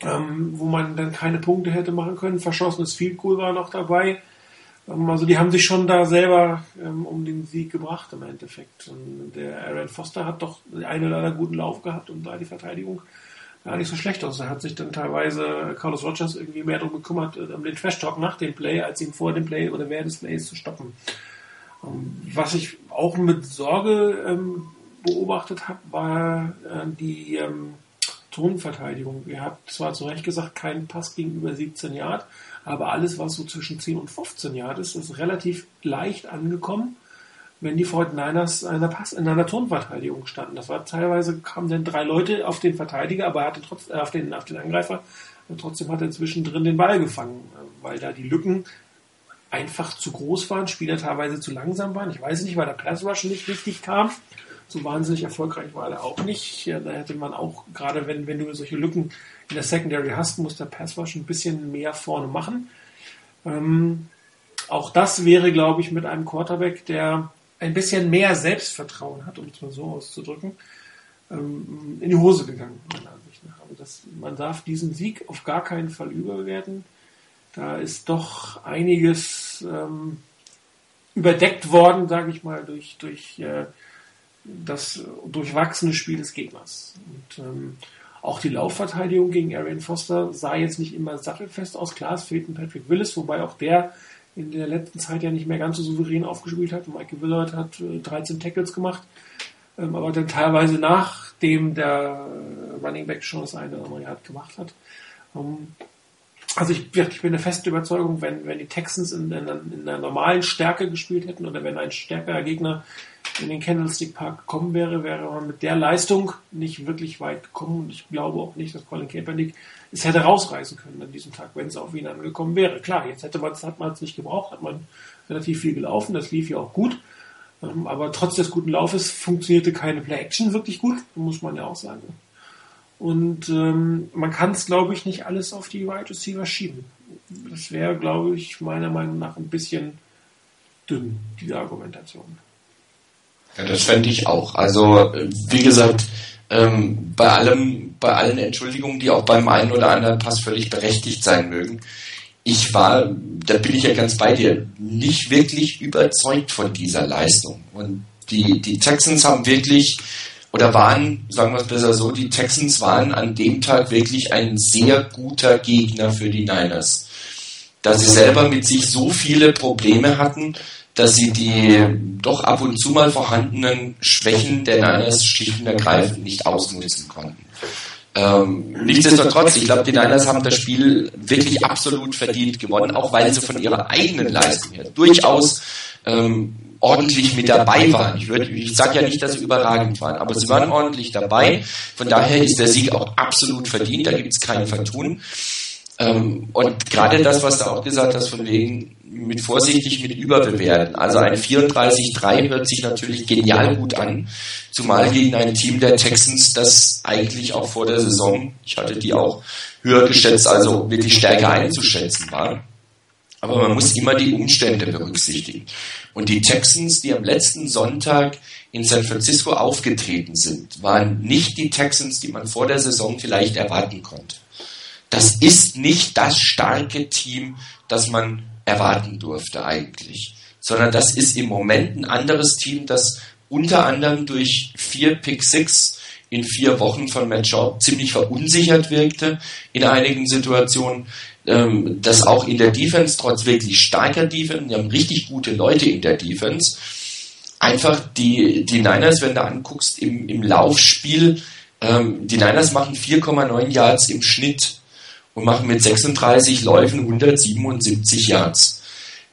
ähm, wo man dann keine Punkte hätte machen können. Verschossenes Field Goal war noch dabei. Ähm, also die haben sich schon da selber um den Sieg gebracht im Endeffekt. Und der Aaron Foster hat doch einen oder anderen guten Lauf gehabt und da die Verteidigung gar nicht so schlecht aus. Da hat sich dann teilweise Carlos Rogers irgendwie mehr darum gekümmert, äh, um den Trash Talk nach dem Play, als ihn vor dem Play oder während des Plays zu stoppen. Ähm, was ich auch mit Sorge ähm, beobachtet habe, war äh, die ähm, Zonenverteidigung. Ihr habt zwar zu Recht gesagt, keinen Pass gegenüber 17 Yard, aber alles, was so zwischen 10 und 15 Yard ist, ist relativ leicht angekommen, wenn die 49ers in einer, Pass, in einer Tonverteidigung standen. Das war teilweise, kamen dann drei Leute auf den Verteidiger, aber er hatte trotz, äh, auf, den, auf den Angreifer, und trotzdem hat er zwischendrin den Ball gefangen, weil da die Lücken einfach zu groß waren, Spieler teilweise zu langsam waren. Ich weiß nicht, weil der Pass Rush nicht richtig kam So wahnsinnig erfolgreich war er auch nicht. Ja, da hätte man auch, gerade wenn, wenn du solche Lücken in der Secondary hast, muss der Pass Rush ein bisschen mehr vorne machen. Ähm, auch das wäre, glaube ich, mit einem Quarterback, der ein bisschen mehr Selbstvertrauen hat, um es mal so auszudrücken, ähm, in die Hose gegangen, meiner Ansicht nach. Also das, man darf diesen Sieg auf gar keinen Fall überwerten. Da ist doch einiges ähm, überdeckt worden, sage ich mal, durch, durch äh, das durchwachsene Spiel des Gegners. Und ähm, auch die Laufverteidigung gegen Arian Foster sah jetzt nicht immer sattelfest aus. Klar, es fehlt ein Patrick Willis, wobei auch der in der letzten Zeit ja nicht mehr ganz so souverän aufgespielt hat. Michael Willard hat 13 äh, Tackles gemacht, ähm, aber dann teilweise nachdem der Running Back schon das eine oder andere gemacht hat. Ähm, also ich, ich bin der festen Überzeugung, wenn, wenn die Texans in, in, in einer normalen Stärke gespielt hätten oder wenn ein stärkerer Gegner in den Candlestick Park gekommen wäre, wäre man mit der Leistung nicht wirklich weit gekommen. Und ich glaube auch nicht, dass Colin Kaepernick es hätte rausreißen können an diesem Tag, wenn es auf ihn angekommen wäre. Klar, jetzt hätte man es, hat man es nicht gebraucht, hat man relativ viel gelaufen, das lief ja auch gut. Ähm, aber trotz des guten Laufes funktionierte keine Play-Action wirklich gut, muss man ja auch sagen. Und ähm, man kann es, glaube ich, nicht alles auf die Wide Receiver schieben. Das wäre, glaube ich, meiner Meinung nach ein bisschen dünn, diese Argumentation. Ja, das fände ich auch. Also, wie gesagt, ähm, bei allem, bei allen Entschuldigungen, die auch beim einen oder anderen Pass völlig berechtigt sein mögen, ich war, da bin ich ja ganz bei dir, nicht wirklich überzeugt von dieser Leistung. Und die, die Texans haben wirklich, oder waren, sagen wir es besser so, die Texans waren an dem Tag wirklich ein sehr guter Gegner für die Niners. Da sie selber mit sich so viele Probleme hatten, dass sie die doch ab und zu mal vorhandenen Schwächen der Niners schlicht und ergreifend nicht ausnutzen konnten. Ähm, nichtsdestotrotz, ich glaube, die Niners haben das Spiel wirklich absolut verdient gewonnen, auch weil sie von ihrer eigenen Leistung her durchaus ähm, ordentlich mit dabei waren. Ich, ich sage ja nicht, dass sie überragend waren, aber sie waren ordentlich dabei. Von daher ist der Sieg auch absolut verdient, da gibt es kein Vertun. Ähm, und gerade das, was du auch gesagt hast, von wegen mit vorsichtig mit überbewerten. Also ein 34-3 hört sich natürlich genial gut an, zumal gegen ein Team der Texans, das eigentlich auch vor der Saison, ich hatte die auch höher geschätzt, also wirklich stärker einzuschätzen war. Aber man muss immer die Umstände berücksichtigen. Und die Texans, die am letzten Sonntag in San Francisco aufgetreten sind, waren nicht die Texans, die man vor der Saison vielleicht erwarten konnte. Das ist nicht das starke Team, das man erwarten durfte eigentlich, sondern das ist im Moment ein anderes Team, das unter anderem durch vier Pick Six in vier Wochen von Matt Shaw ziemlich verunsichert wirkte in einigen Situationen, ähm, das auch in der Defense, trotz wirklich starker Defense, wir haben richtig gute Leute in der Defense, einfach die, die Niners, wenn du anguckst, im, im Laufspiel, ähm, die Niners machen 4,9 Yards im Schnitt und machen mit 36 Läufen 177 Yards.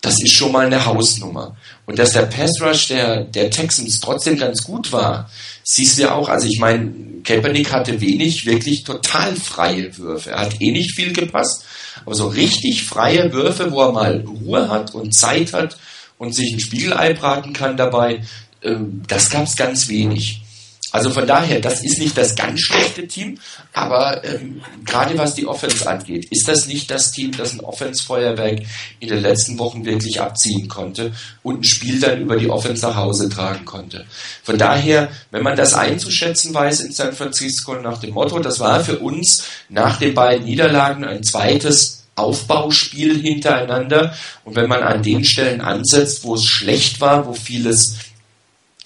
Das ist schon mal eine Hausnummer. Und dass der Pass Rush der, der Texans trotzdem ganz gut war, siehst du ja auch. Also ich meine, Kaepernick hatte wenig wirklich total freie Würfe. Er hat eh nicht viel gepasst, aber so richtig freie Würfe, wo er mal Ruhe hat und Zeit hat und sich ein Spiegelei braten kann dabei, ähm, das gab es ganz wenig. Also von daher, das ist nicht das ganz schlechte Team, aber ähm, gerade was die Offense angeht, ist das nicht das Team, das ein Offense-Feuerwerk in den letzten Wochen wirklich abziehen konnte und ein Spiel dann über die Offense nach Hause tragen konnte. Von daher, wenn man das einzuschätzen weiß in San Francisco nach dem Motto, das war für uns nach den beiden Niederlagen ein zweites Aufbauspiel hintereinander. Und wenn man an den Stellen ansetzt, wo es schlecht war, wo vieles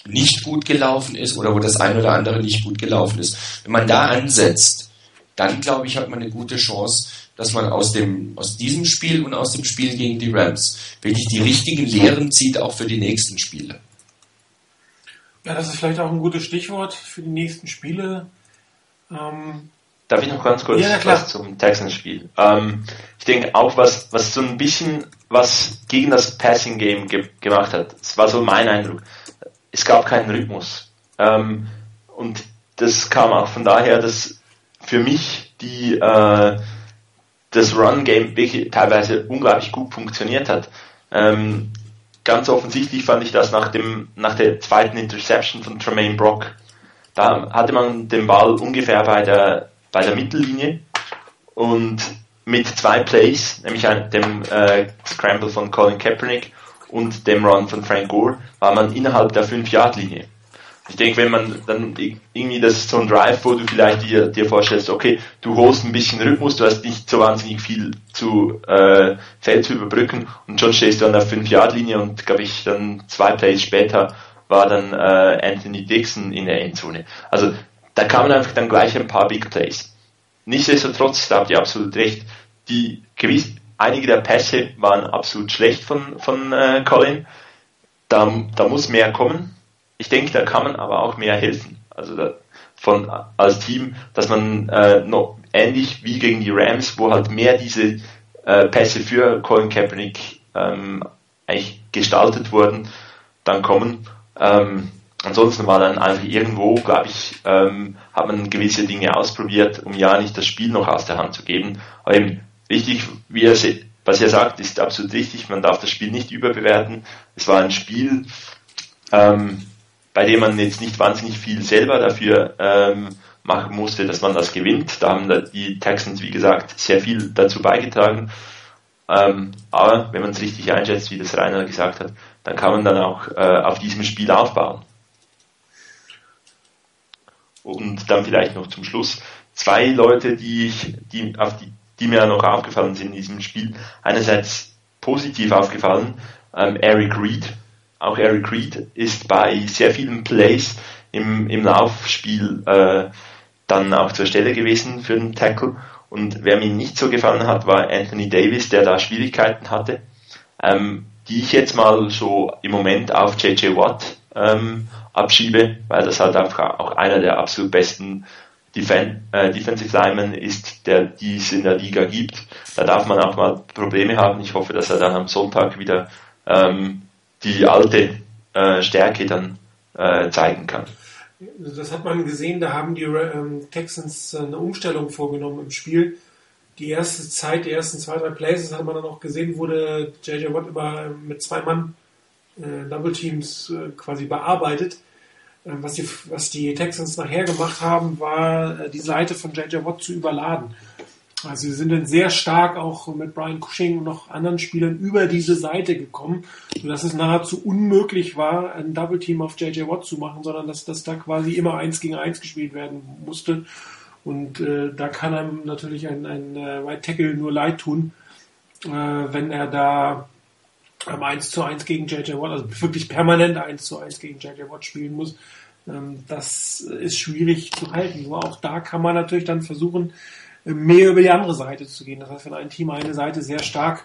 nicht gut gelaufen ist oder wo das ein oder andere nicht gut gelaufen ist. Wenn man da ansetzt, dann glaube ich, hat man eine gute Chance, dass man aus dem, aus diesem Spiel und aus dem Spiel gegen die Rams wirklich die richtigen Lehren zieht, auch für die nächsten Spiele. Ja, das ist vielleicht auch ein gutes Stichwort für die nächsten Spiele. Ähm Darf ich noch ganz kurz ja, was zum Texans-Spiel? Ähm, ich denke auch, was, was so ein bisschen was gegen das Passing-Game ge gemacht hat. Das war so mein Eindruck es gab keinen Rhythmus. Ähm, und das kam auch von daher, dass für mich die, äh, das Run-Game wirklich teilweise unglaublich gut funktioniert hat. Ähm, ganz offensichtlich fand ich das nach dem, nach der zweiten Interception von Tremaine Brock. Da hatte man den Ball ungefähr bei der, bei der Mittellinie und mit zwei Plays, nämlich dem äh, Scramble von Colin Kaepernick und dem Run von Frank Gore, war man innerhalb der 5-Yard-Linie. Ich denke, wenn man dann irgendwie, das ist so ein Drive, wo du vielleicht dir, dir vorstellst, okay, du holst ein bisschen Rhythmus, du hast nicht so wahnsinnig viel zu äh, Feld zu überbrücken und schon stehst du an der 5-Yard-Linie und glaube ich dann zwei Plays später war dann äh, Anthony Dixon in der Endzone. Also da kamen einfach dann gleich ein paar Big Plays. Nichtsdestotrotz, da habt ihr absolut recht, die gewiss, einige der Pässe waren absolut schlecht von, von äh, Colin. Da, da muss mehr kommen. Ich denke, da kann man aber auch mehr helfen. Also da, von als Team, dass man äh, noch ähnlich wie gegen die Rams, wo halt mehr diese äh, Pässe für Colin Kaepernick ähm, eigentlich gestaltet wurden, dann kommen. Ähm, ansonsten war dann einfach irgendwo, glaube ich, ähm, hat man gewisse Dinge ausprobiert, um ja nicht das Spiel noch aus der Hand zu geben. Aber eben wichtig, wie er, was er sagt, ist absolut richtig. Man darf das Spiel nicht überbewerten. Es war ein Spiel, ähm, bei dem man jetzt nicht wahnsinnig viel selber dafür ähm, machen musste, dass man das gewinnt. Da haben die Texans, wie gesagt, sehr viel dazu beigetragen. Ähm, aber wenn man es richtig einschätzt, wie das Rainer gesagt hat, dann kann man dann auch äh, auf diesem Spiel aufbauen. Und dann vielleicht noch zum Schluss zwei Leute, die ich, die auf die die mir noch aufgefallen sind in diesem Spiel. Einerseits positiv aufgefallen, ähm, Eric Reed. Auch Eric Reed ist bei sehr vielen Plays im, im Laufspiel äh, dann auch zur Stelle gewesen für den Tackle. Und wer mir nicht so gefallen hat, war Anthony Davis, der da Schwierigkeiten hatte, ähm, die ich jetzt mal so im Moment auf JJ Watt ähm, abschiebe, weil das halt einfach auch einer der absolut besten Defen äh, Defensive Lineman ist, der dies in der Liga gibt. Da darf man auch mal Probleme haben. Ich hoffe, dass er dann am Sonntag wieder ähm, die alte äh, Stärke dann äh, zeigen kann. Das hat man gesehen, da haben die ähm, Texans eine Umstellung vorgenommen im Spiel. Die erste Zeit, die ersten zwei, drei Places hat man dann auch gesehen, wurde JJ Watt über, mit zwei Mann äh, Double Teams äh, quasi bearbeitet was die, was die Texans nachher gemacht haben, war äh, die Seite von JJ Watt zu überladen. Also sie sind dann sehr stark auch mit Brian Cushing und noch anderen Spielern über diese Seite gekommen, sodass es nahezu unmöglich war, ein Double Team auf JJ Watt zu machen, sondern dass das da quasi immer eins gegen eins gespielt werden musste. Und äh, da kann einem natürlich ein, ein äh, White Tackle nur leid tun, äh, wenn er da ähm, 1 zu 1 gegen JJ Watt, also wirklich permanent 1 zu 1 gegen JJ Watt spielen muss. Ähm, das ist schwierig zu halten. Nur auch da kann man natürlich dann versuchen, äh, mehr über die andere Seite zu gehen. Das heißt, wenn ein Team eine Seite sehr stark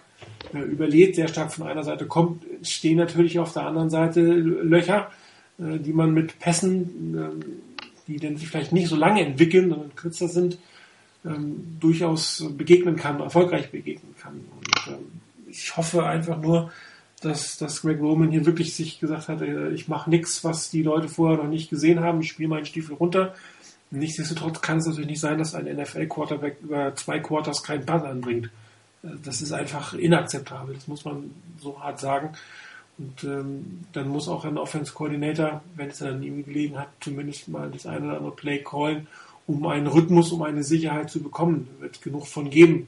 äh, überlebt, sehr stark von einer Seite kommt, stehen natürlich auf der anderen Seite Löcher, äh, die man mit Pässen, äh, die dann vielleicht nicht so lange entwickeln, sondern kürzer sind, ähm, durchaus begegnen kann, erfolgreich begegnen kann. Und, ähm, ich hoffe einfach nur, dass, dass Greg Roman hier wirklich sich gesagt hat, äh, ich mache nichts, was die Leute vorher noch nicht gesehen haben, ich spiele meinen Stiefel runter. Nichtsdestotrotz kann es natürlich nicht sein, dass ein NFL-Quarterback über zwei Quarters keinen Pass anbringt. Äh, das ist einfach inakzeptabel, das muss man so hart sagen. Und ähm, dann muss auch ein Offense-Coordinator, wenn es dann ihm gelegen hat, zumindest mal das eine oder andere Play callen, um einen Rhythmus, um eine Sicherheit zu bekommen. Da wird genug von geben.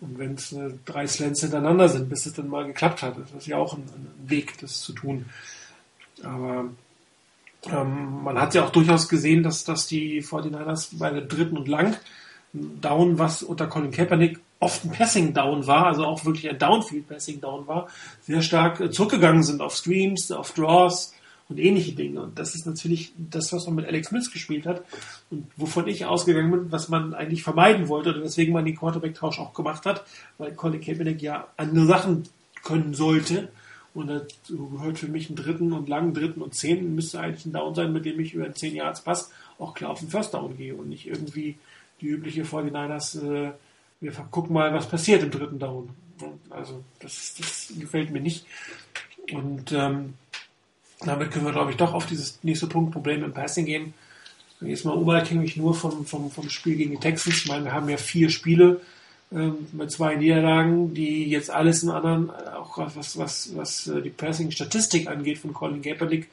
Und wenn es äh, drei Slants hintereinander sind, bis es dann mal geklappt hat, das ist ja auch ein, ein Weg, das zu tun. Aber ähm, man hat ja auch durchaus gesehen, dass, dass die 49ers bei der dritten und lang Down, was unter Colin Kaepernick oft ein Passing Down war, also auch wirklich ein Downfield Passing Down war, sehr stark äh, zurückgegangen sind auf Screens, auf Draws, und ähnliche Dinge. Und das ist natürlich das, was man mit Alex Smith gespielt hat und wovon ich ausgegangen bin, was man eigentlich vermeiden wollte und weswegen man den Quarterback-Tausch auch gemacht hat, weil Colin Kaepernick ja andere Sachen können sollte. Und dazu gehört für mich einen dritten und langen dritten und zehnten müsste eigentlich ein Down sein, mit dem ich über einen 10 Yards Pass auch klar auf den First Down gehe und nicht irgendwie die übliche 49ers, äh, wir gucken mal, was passiert im dritten Down. Also das, das gefällt mir nicht. Und ähm, damit können wir, glaube ich, doch auf dieses nächste Punkt Problem im Passing gehen. Jetzt mal unabhängig nur vom, vom, vom Spiel gegen die Texans. Ich meine, wir haben ja vier Spiele ähm, mit zwei Niederlagen, die jetzt alles in anderen, äh, auch was, was, was äh, die Passing-Statistik angeht von Colin Kaepernick,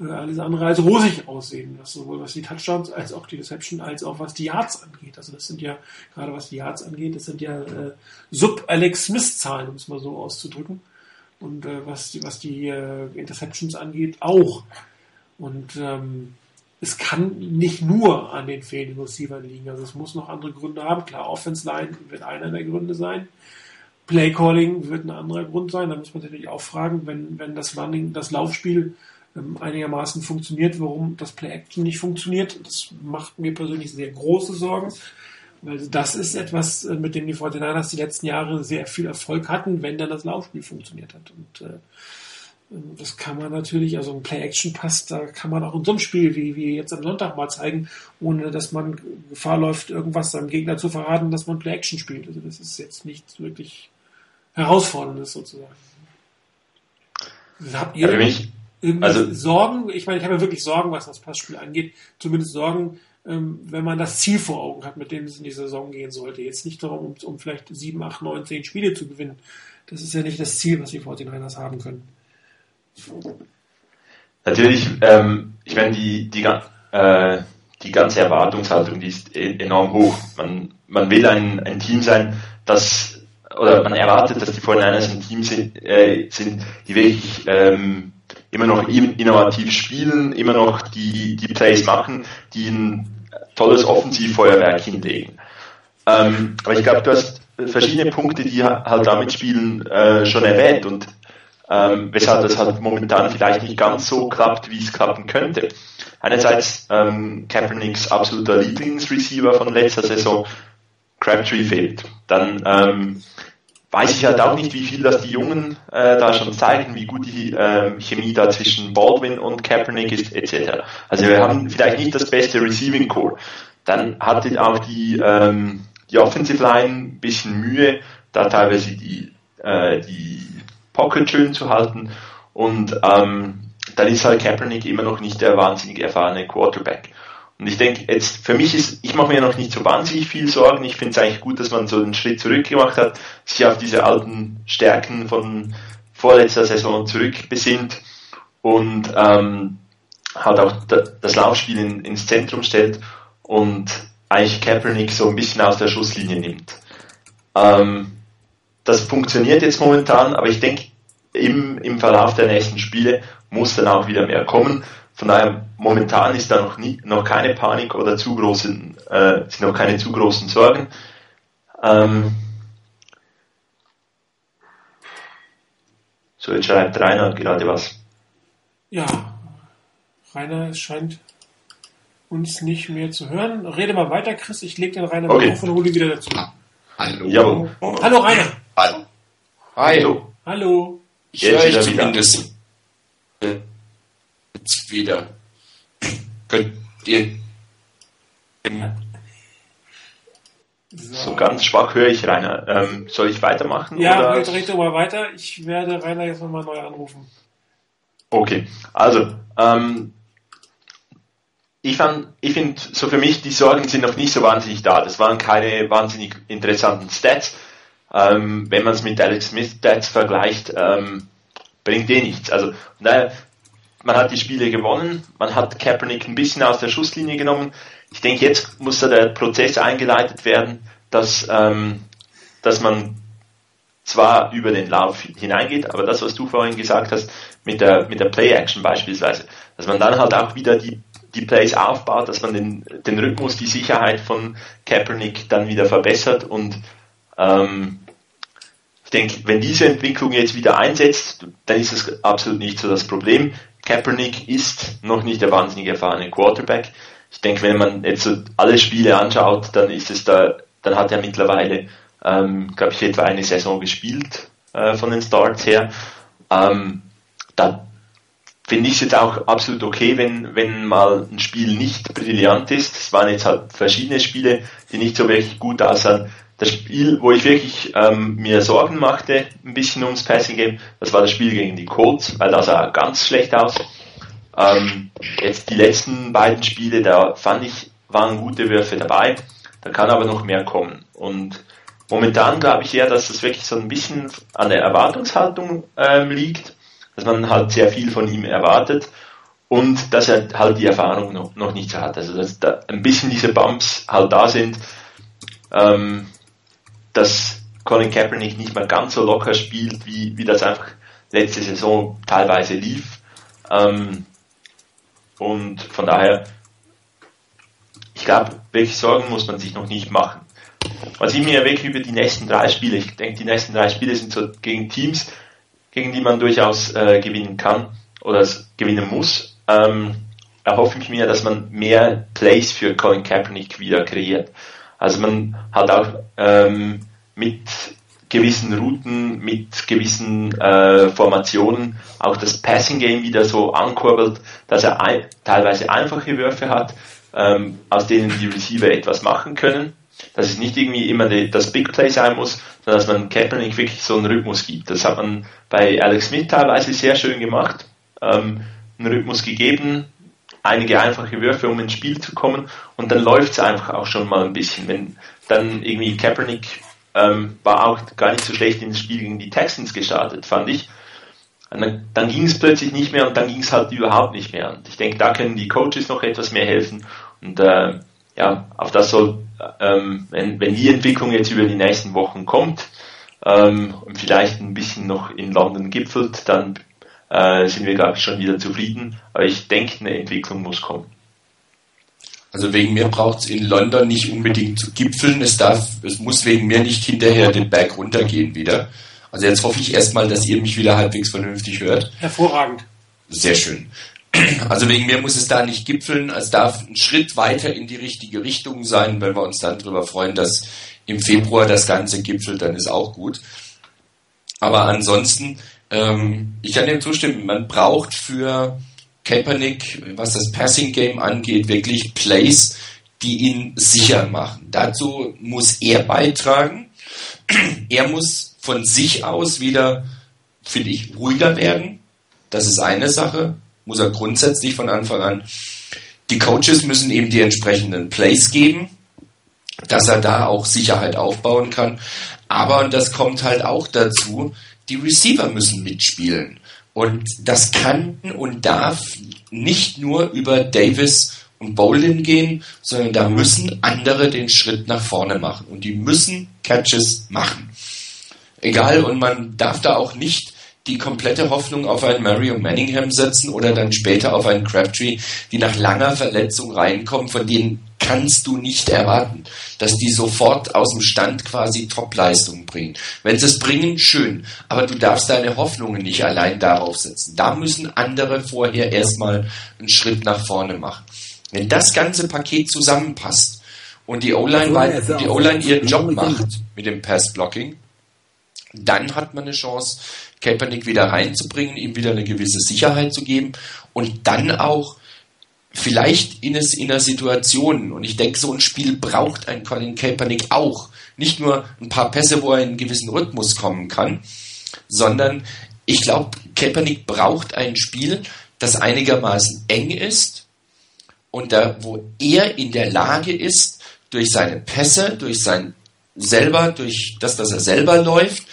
äh, alles andere als rosig aussehen. Das sowohl was die Touchdowns als auch die Reception, als auch was die Yards angeht. Also das sind ja, gerade was die Yards angeht, das sind ja äh, Sub-Alex Smith-Zahlen, um es mal so auszudrücken. Und äh, was die, was die äh, Interceptions angeht, auch. Und ähm, es kann nicht nur an den fehlenden Receivern liegen. Also es muss noch andere Gründe haben. Klar, Offense Line wird einer der Gründe sein. Play Calling wird ein anderer Grund sein. Da muss man natürlich auch fragen, wenn, wenn das Running, das Laufspiel ähm, einigermaßen funktioniert, warum das Play Action nicht funktioniert. Das macht mir persönlich sehr große Sorgen. Weil das ist etwas, äh, mit dem die 49ers die letzten Jahre sehr viel Erfolg hatten, wenn dann das Laufspiel funktioniert hat. Und äh, das kann man natürlich, also ein Play-Action-Pass, da kann man auch in so einem Spiel, wie wir jetzt am Sonntag mal zeigen, ohne dass man Gefahr läuft, irgendwas seinem Gegner zu verraten, dass man Play-Action spielt. Also das ist jetzt nichts wirklich Herausforderndes sozusagen. Habt ihr also, Sorgen? Ich meine, ich habe ja wirklich Sorgen, was das Passspiel angeht. Zumindest Sorgen, ähm, wenn man das Ziel vor Augen hat, mit dem es in die Saison gehen sollte. Jetzt nicht darum, um, um vielleicht sieben, acht, neun, zehn Spiele zu gewinnen. Das ist ja nicht das Ziel, was die 49ers haben können. Natürlich, ähm, ich meine, die, die, äh, die ganze Erwartungshaltung, die ist e-, enorm hoch. Man, man will ein, ein Team sein, das, oder man erwartet, dass die 49ers ein Team sind, äh, sind die wirklich ähm, immer noch innovativ spielen, immer noch die, die Plays machen, die ein tolles Offensivfeuerwerk hinlegen. Ähm, aber ich glaube, du hast verschiedene Punkte, die halt damit spielen, äh, schon erwähnt und ähm, weshalb das halt momentan vielleicht nicht ganz so klappt, wie es klappen könnte. Einerseits ähm, Kaepernicks absoluter Lieblingsreceiver von letzter Saison, Crabtree fehlt. Dann ähm, weiß ich halt auch nicht, wie viel das die Jungen äh, da schon zeigen, wie gut die äh, Chemie da zwischen Baldwin und Kaepernick ist, etc. Also wir haben vielleicht nicht das beste Receiving Core. Dann hatte auch die, ähm, die Offensive Line ein bisschen Mühe, da teilweise die, äh, die Pocket schön zu halten und ähm, dann ist halt Kaepernick immer noch nicht der wahnsinnig erfahrene Quarterback. Und ich denke, jetzt für mich ist, ich mache mir noch nicht so wahnsinnig viel Sorgen. Ich finde es eigentlich gut, dass man so einen Schritt zurück gemacht hat, sich auf diese alten Stärken von vorletzter Saison zurückbesinnt und ähm, halt auch das Laufspiel in, ins Zentrum stellt und eigentlich Kaepernick so ein bisschen aus der Schusslinie nimmt. Ähm, das funktioniert jetzt momentan, aber ich denke, im, im Verlauf der nächsten Spiele muss dann auch wieder mehr kommen. Von daher, momentan ist da noch, nie, noch keine Panik oder zu großen, äh, sind noch keine zu großen Sorgen. Ähm, so, jetzt schreibt Rainer gerade was. Ja, Rainer scheint uns nicht mehr zu hören. Rede mal weiter, Chris. Ich lege den Rainer okay. auf und hole ihn wieder dazu. Hallo. Ja. Hallo, Rainer. Hallo. Hallo. Hallo. Ich höre euch zumindest jetzt wieder. Könnt ihr. So. so. ganz schwach höre ich Rainer. Ähm, soll ich weitermachen? Ja, oder? red mal weiter. Ich werde Rainer jetzt nochmal neu anrufen. Okay, also ähm, ich fand, ich finde, so für mich, die Sorgen sind noch nicht so wahnsinnig da. Das waren keine wahnsinnig interessanten Stats. Ähm, wenn man es mit Alex Smith Stats vergleicht, ähm, bringt eh nichts. Also, naja, man hat die Spiele gewonnen, man hat Kaepernick ein bisschen aus der Schusslinie genommen. Ich denke, jetzt muss da der Prozess eingeleitet werden, dass, ähm, dass man zwar über den Lauf hineingeht, aber das, was du vorhin gesagt hast, mit der, mit der Play-Action beispielsweise, dass man dann halt auch wieder die, die Plays aufbaut, dass man den, den Rhythmus, die Sicherheit von Kaepernick dann wieder verbessert und ähm, ich denke, wenn diese Entwicklung jetzt wieder einsetzt, dann ist es absolut nicht so das Problem. Kaepernick ist noch nicht der wahnsinnig erfahrene Quarterback. Ich denke, wenn man jetzt so alle Spiele anschaut, dann ist es da, dann hat er mittlerweile, ähm, glaube ich, etwa eine Saison gespielt äh, von den Starts her. Ähm, da finde ich es jetzt auch absolut okay, wenn, wenn mal ein Spiel nicht brillant ist. Es waren jetzt halt verschiedene Spiele, die nicht so wirklich gut aussahen. Das Spiel, wo ich wirklich ähm, mir Sorgen machte, ein bisschen ums Passing Game, das war das Spiel gegen die Colts, weil das sah ganz schlecht aus. Ähm, jetzt die letzten beiden Spiele, da fand ich, waren gute Würfe dabei. Da kann aber noch mehr kommen. Und momentan glaube ich eher, dass es wirklich so ein bisschen an der Erwartungshaltung ähm, liegt, dass man halt sehr viel von ihm erwartet und dass er halt die Erfahrung noch, noch nicht so hat. Also dass da ein bisschen diese Bumps halt da sind, ähm, dass Colin Kaepernick nicht mehr ganz so locker spielt, wie, wie das einfach letzte Saison teilweise lief. Ähm, und von daher, ich glaube, welche Sorgen muss man sich noch nicht machen. Was ich mir wirklich über die nächsten drei Spiele, ich denke, die nächsten drei Spiele sind so gegen Teams, gegen die man durchaus äh, gewinnen kann oder gewinnen muss. Ähm, erhoffe ich mir, dass man mehr Plays für Colin Kaepernick wieder kreiert. Also man hat auch ähm, mit gewissen Routen, mit gewissen äh, Formationen auch das Passing Game wieder so ankurbelt, dass er ein, teilweise einfache Würfe hat, ähm, aus denen die Receiver etwas machen können. Dass es nicht irgendwie immer die, das Big Play sein muss, sondern dass man Kaepernick wirklich so einen Rhythmus gibt. Das hat man bei Alex Smith teilweise sehr schön gemacht. Ähm, einen Rhythmus gegeben, einige einfache Würfe, um ins Spiel zu kommen und dann läuft es einfach auch schon mal ein bisschen. Wenn dann irgendwie Kaepernick ähm, war auch gar nicht so schlecht ins Spiel gegen die Texans gestartet, fand ich. Und dann, dann ging es plötzlich nicht mehr und dann ging es halt überhaupt nicht mehr. Und ich denke, da können die Coaches noch etwas mehr helfen. Und äh, ja, auf das soll, ähm, wenn, wenn die Entwicklung jetzt über die nächsten Wochen kommt ähm, und vielleicht ein bisschen noch in London gipfelt, dann äh, sind wir, glaube ich, schon wieder zufrieden. Aber ich denke, eine Entwicklung muss kommen. Also wegen mir braucht es in London nicht unbedingt zu gipfeln. Es darf, es muss wegen mir nicht hinterher den Berg runtergehen wieder. Also jetzt hoffe ich erstmal, dass ihr mich wieder halbwegs vernünftig hört. Hervorragend. Sehr schön. Also wegen mir muss es da nicht gipfeln. Es darf ein Schritt weiter in die richtige Richtung sein. Wenn wir uns dann darüber freuen, dass im Februar das Ganze gipfelt, dann ist auch gut. Aber ansonsten, ähm, ich kann dem zustimmen, man braucht für Kaepernick, was das Passing Game angeht, wirklich Plays, die ihn sicher machen. Dazu muss er beitragen. Er muss von sich aus wieder, finde ich, ruhiger werden. Das ist eine Sache. Muss er grundsätzlich von Anfang an. Die Coaches müssen eben die entsprechenden Plays geben, dass er da auch Sicherheit aufbauen kann. Aber, und das kommt halt auch dazu, die Receiver müssen mitspielen. Und das kann und darf nicht nur über Davis und Bolin gehen, sondern da müssen andere den Schritt nach vorne machen. Und die müssen Catches machen. Egal, und man darf da auch nicht die komplette Hoffnung auf einen Mario Manningham setzen oder dann später auf einen Crabtree, die nach langer Verletzung reinkommen, von denen kannst du nicht erwarten, dass die sofort aus dem Stand quasi Topleistungen bringen. Wenn sie es bringen, schön, aber du darfst deine Hoffnungen nicht allein darauf setzen. Da müssen andere vorher erstmal einen Schritt nach vorne machen. Wenn das ganze Paket zusammenpasst und die O-Line die O-Line ihren Job macht mit dem Pass-Blocking, dann hat man eine Chance, Kaepernick wieder reinzubringen, ihm wieder eine gewisse Sicherheit zu geben und dann auch vielleicht in, einer Situation, und ich denke, so ein Spiel braucht ein Colin Kaepernick auch, nicht nur ein paar Pässe, wo er in einen gewissen Rhythmus kommen kann, sondern ich glaube, Kaepernick braucht ein Spiel, das einigermaßen eng ist und da, wo er in der Lage ist, durch seine Pässe, durch sein selber, durch das, dass er selber läuft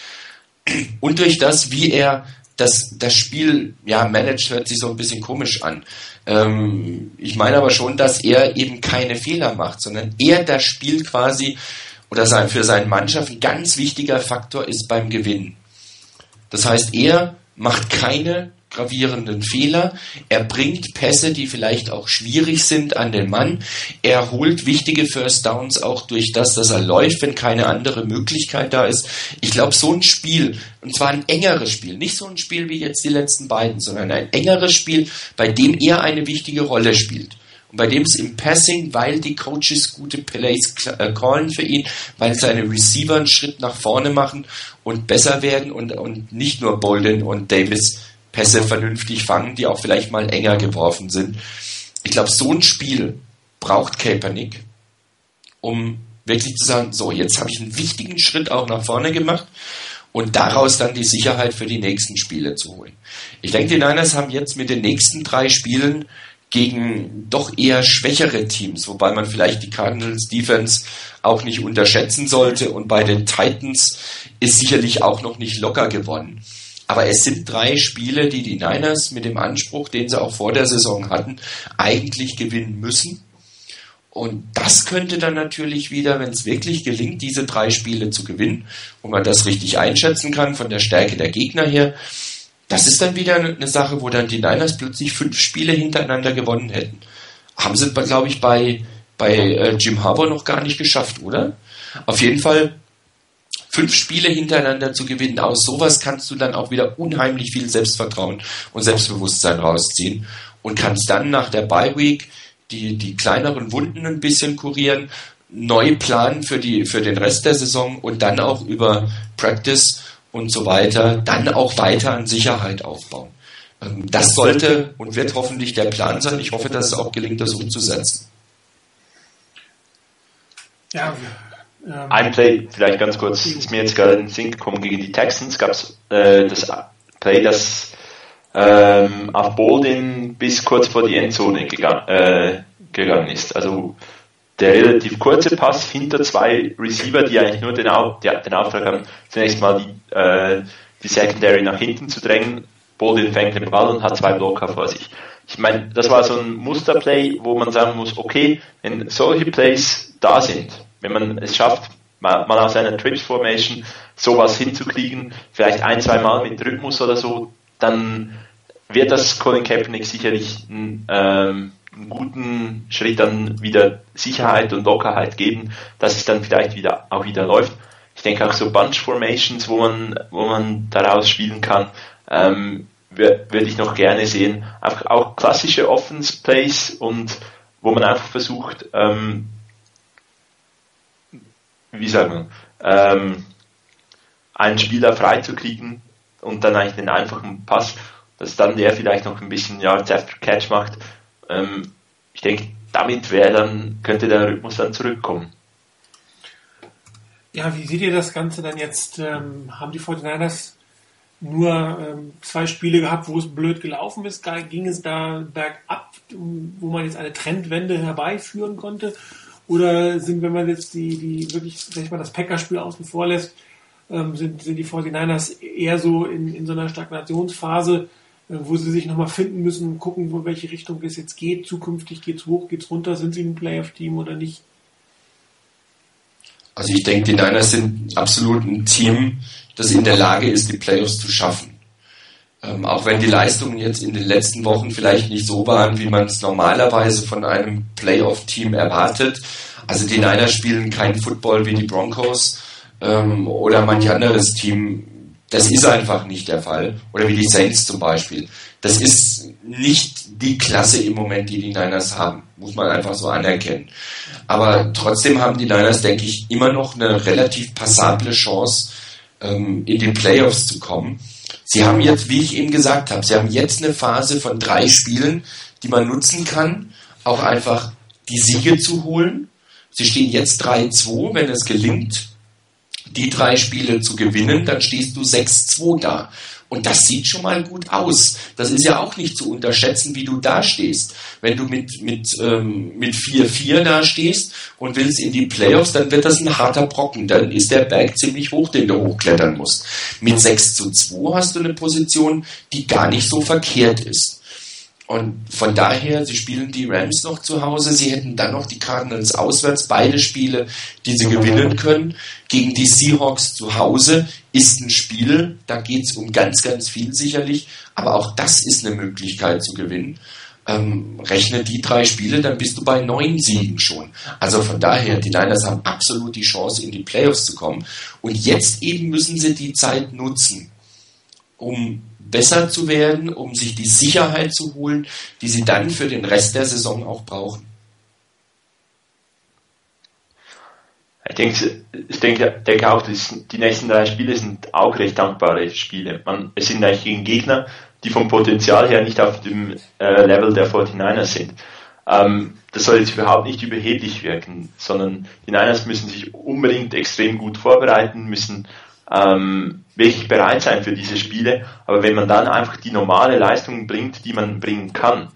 und durch das, wie er das, das Spiel ja managt, hört sich so ein bisschen komisch an. Ähm, ich meine aber schon, dass er eben keine Fehler macht, sondern er das Spiel quasi oder sein, für seine Mannschaft ein ganz wichtiger Faktor ist beim Gewinnen. Das heißt, er macht keine gravierenden Fehler. Er bringt Pässe, die vielleicht auch schwierig sind, an den Mann. Er holt wichtige First Downs auch durch das, dass er läuft, wenn keine andere Möglichkeit da ist. Ich glaube, so ein Spiel, und zwar ein engeres Spiel, nicht so ein Spiel wie jetzt die letzten beiden, sondern ein engeres Spiel, bei dem er eine wichtige Rolle spielt. Und bei dem es im Passing, weil die Coaches gute Plays äh, callen für ihn, weil seine Receiver einen Schritt nach vorne machen und besser werden und, und nicht nur Bolden und Davis Pässe vernünftig fangen, die auch vielleicht mal enger geworfen sind. Ich glaube, so ein Spiel braucht Kaepernick, um wirklich zu sagen, so, jetzt habe ich einen wichtigen Schritt auch nach vorne gemacht und daraus dann die Sicherheit für die nächsten Spiele zu holen. Ich denke, die Niners haben jetzt mit den nächsten drei Spielen gegen doch eher schwächere Teams, wobei man vielleicht die Cardinals Defense auch nicht unterschätzen sollte und bei den Titans ist sicherlich auch noch nicht locker gewonnen. Aber es sind drei Spiele, die die Niners mit dem Anspruch, den sie auch vor der Saison hatten, eigentlich gewinnen müssen. Und das könnte dann natürlich wieder, wenn es wirklich gelingt, diese drei Spiele zu gewinnen, wo man das richtig einschätzen kann von der Stärke der Gegner her, das ist dann wieder eine Sache, wo dann die Niners plötzlich fünf Spiele hintereinander gewonnen hätten. Haben sie, glaube ich, bei, bei äh, Jim Harbour noch gar nicht geschafft, oder? Auf jeden Fall fünf Spiele hintereinander zu gewinnen. Aus sowas kannst du dann auch wieder unheimlich viel Selbstvertrauen und Selbstbewusstsein rausziehen und kannst dann nach der Bye Week die, die kleineren Wunden ein bisschen kurieren, neu planen für, die, für den Rest der Saison und dann auch über Practice und so weiter, dann auch weiter an Sicherheit aufbauen. Ähm, das sollte und wird hoffentlich der Plan sein. Ich hoffe, dass es auch gelingt, das umzusetzen. Ja, ein Play, vielleicht ganz kurz, ist mir jetzt gerade in den Sinn gekommen, gegen die Texans gab es äh, das Play, das ähm, auf Boldin bis kurz vor die Endzone gegangen, äh, gegangen ist. Also der relativ kurze Pass hinter zwei Receiver, die eigentlich nur den, den Auftrag haben, zunächst mal die, äh, die Secondary nach hinten zu drängen. Baldwin fängt den Ball und hat zwei Blocker vor sich. Ich meine, das war so ein Musterplay, wo man sagen muss, okay, wenn solche Plays da sind, wenn man es schafft, mal, mal aus einer Trips Formation sowas hinzukriegen, vielleicht ein, zwei Mal mit Rhythmus oder so, dann wird das Colin Kaepernick sicherlich ein, ähm, einen guten Schritt dann wieder Sicherheit und Lockerheit geben, dass es dann vielleicht wieder auch wieder läuft. Ich denke auch so Bunch Formations, wo man, wo man daraus spielen kann, ähm, würde ich noch gerne sehen. Einfach auch klassische Offense Plays und wo man einfach versucht, ähm, wie sagen wir, ähm, einen Spieler freizukriegen und dann eigentlich den einfachen Pass, dass dann der vielleicht noch ein bisschen Yards after Catch macht, ähm, ich denke, damit wäre dann, könnte der Rhythmus dann zurückkommen. Ja, wie seht ihr das Ganze dann jetzt? Ähm, haben die 49ers nur ähm, zwei Spiele gehabt, wo es blöd gelaufen ist? Ging es da bergab, wo man jetzt eine Trendwende herbeiführen konnte? Oder sind, wenn man jetzt die, die wirklich, sag ich mal, das Packerspiel außen vor lässt, ähm, sind, sind die 49ers eher so in, in so einer Stagnationsphase, äh, wo sie sich nochmal finden müssen, gucken, wo welche Richtung es jetzt geht. Zukünftig geht es hoch, geht es runter, sind sie ein Playoff-Team oder nicht? Also ich denke, die Niners sind absolut ein Team, das in der Lage ist, die Playoffs zu schaffen. Ähm, auch wenn die Leistungen jetzt in den letzten Wochen vielleicht nicht so waren, wie man es normalerweise von einem Playoff-Team erwartet. Also die Niners spielen kein Football wie die Broncos ähm, oder manch anderes Team das ist einfach nicht der Fall. Oder wie die Saints zum Beispiel. Das ist nicht die Klasse im Moment, die die Niners haben. Muss man einfach so anerkennen. Aber trotzdem haben die Niners, denke ich, immer noch eine relativ passable Chance, ähm, in die Playoffs zu kommen. Sie haben jetzt, wie ich eben gesagt habe, sie haben jetzt eine Phase von drei Spielen, die man nutzen kann, auch einfach die Siege zu holen. Sie stehen jetzt 3-2, wenn es gelingt, die drei Spiele zu gewinnen, dann stehst du 6-2 da. Und das sieht schon mal gut aus. Das ist ja auch nicht zu unterschätzen, wie du da stehst. Wenn du mit, mit, ähm, mit 4-4 da stehst und willst in die Playoffs, dann wird das ein harter Brocken. Dann ist der Berg ziemlich hoch, den du hochklettern musst. Mit 6 zu 2 hast du eine Position, die gar nicht so verkehrt ist. Und von daher, sie spielen die Rams noch zu Hause, sie hätten dann noch die Cardinals auswärts, beide Spiele, die sie gewinnen können. Gegen die Seahawks zu Hause ist ein Spiel, da geht es um ganz, ganz viel sicherlich, aber auch das ist eine Möglichkeit zu gewinnen. Ähm, rechne die drei Spiele, dann bist du bei neun Siegen schon. Also von daher, die Niners haben absolut die Chance, in die Playoffs zu kommen. Und jetzt eben müssen sie die Zeit nutzen, um besser zu werden, um sich die Sicherheit zu holen, die sie dann für den Rest der Saison auch brauchen. Ich denke, ich denke, denke auch, die nächsten drei Spiele sind auch recht dankbare Spiele. Man, es sind eigentlich gegen Gegner, die vom Potenzial her nicht auf dem äh, Level der 49ers sind. Ähm, das soll jetzt überhaupt nicht überheblich wirken, sondern die Niners müssen sich unbedingt extrem gut vorbereiten, müssen ähm, wirklich bereit sein für diese Spiele. Aber wenn man dann einfach die normale Leistung bringt, die man bringen kann,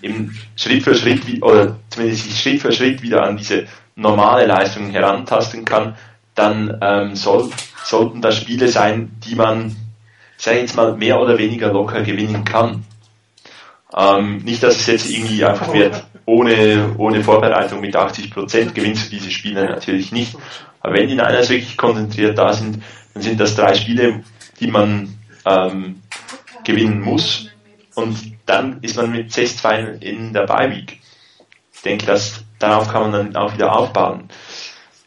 eben Schritt für Schritt oder zumindest sich Schritt für Schritt wieder an diese normale Leistung herantasten kann, dann ähm, soll, sollten das Spiele sein, die man, sag ich jetzt mal, mehr oder weniger locker gewinnen kann. Ähm, nicht, dass es jetzt irgendwie einfach wird, ohne, ohne Vorbereitung mit 80 Prozent gewinnst du diese Spiele natürlich nicht. Aber wenn die Niners wirklich konzentriert da sind, dann sind das drei Spiele, die man ähm, gewinnen muss. Und dann ist man mit 6-2 in der Bye Week. Ich denke, dass darauf kann man dann auch wieder aufbauen.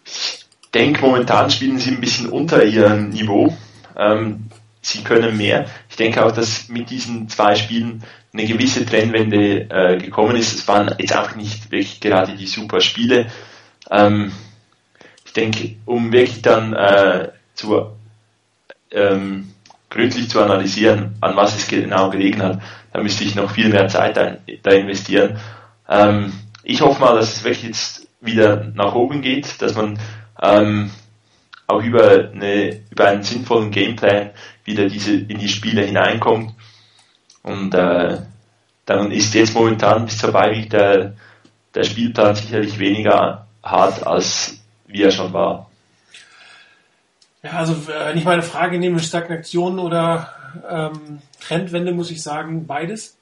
Ich denke, momentan spielen sie ein bisschen unter ihrem Niveau. Ähm, sie können mehr. Ich denke auch, dass mit diesen zwei Spielen eine gewisse Trennwende äh, gekommen ist. Es waren jetzt auch nicht wirklich gerade die super Spiele. Ähm, ich denke, um wirklich dann äh, zu ähm, gründlich zu analysieren, an was es genau gelegen hat, da müsste ich noch viel mehr Zeit da, da investieren. Ähm, ich hoffe mal, dass es wirklich jetzt wieder nach oben geht, dass man ähm, auch über, eine, über einen sinnvollen Gameplan wieder diese, in die Spiele hineinkommt. Und äh, dann ist jetzt momentan bis zur Beiweg der, der Spielplan sicherlich weniger hart, als wie er schon war. Ja, also wenn ich meine Frage nehme, Stagnation oder ähm, Trendwende, muss ich sagen, beides.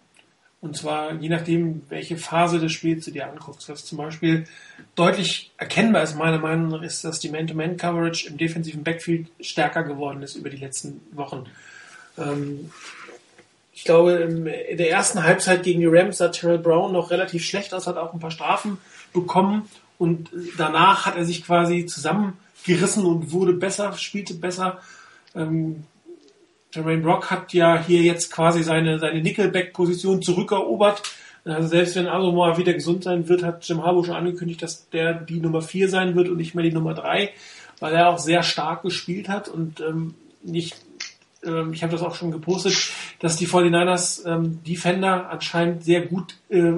Und zwar je nachdem, welche Phase des Spiels du dir anguckst. Was zum Beispiel deutlich erkennbar ist, meiner Meinung nach, ist, dass die Man-to-Man-Coverage im defensiven Backfield stärker geworden ist über die letzten Wochen. Ähm, ich glaube, in der ersten Halbzeit gegen die Rams sah Terrell Brown noch relativ schlecht aus, hat auch ein paar Strafen bekommen und danach hat er sich quasi zusammengerissen und wurde besser, spielte besser. Ähm, Jermaine Brock hat ja hier jetzt quasi seine, seine Nickelback-Position zurückerobert. Also selbst wenn Asamoah wieder gesund sein wird, hat Jim Harbaugh schon angekündigt, dass der die Nummer 4 sein wird und nicht mehr die Nummer 3, weil er auch sehr stark gespielt hat und ähm, nicht, ähm, ich habe das auch schon gepostet, dass die 49ers ähm, Defender anscheinend sehr gut äh,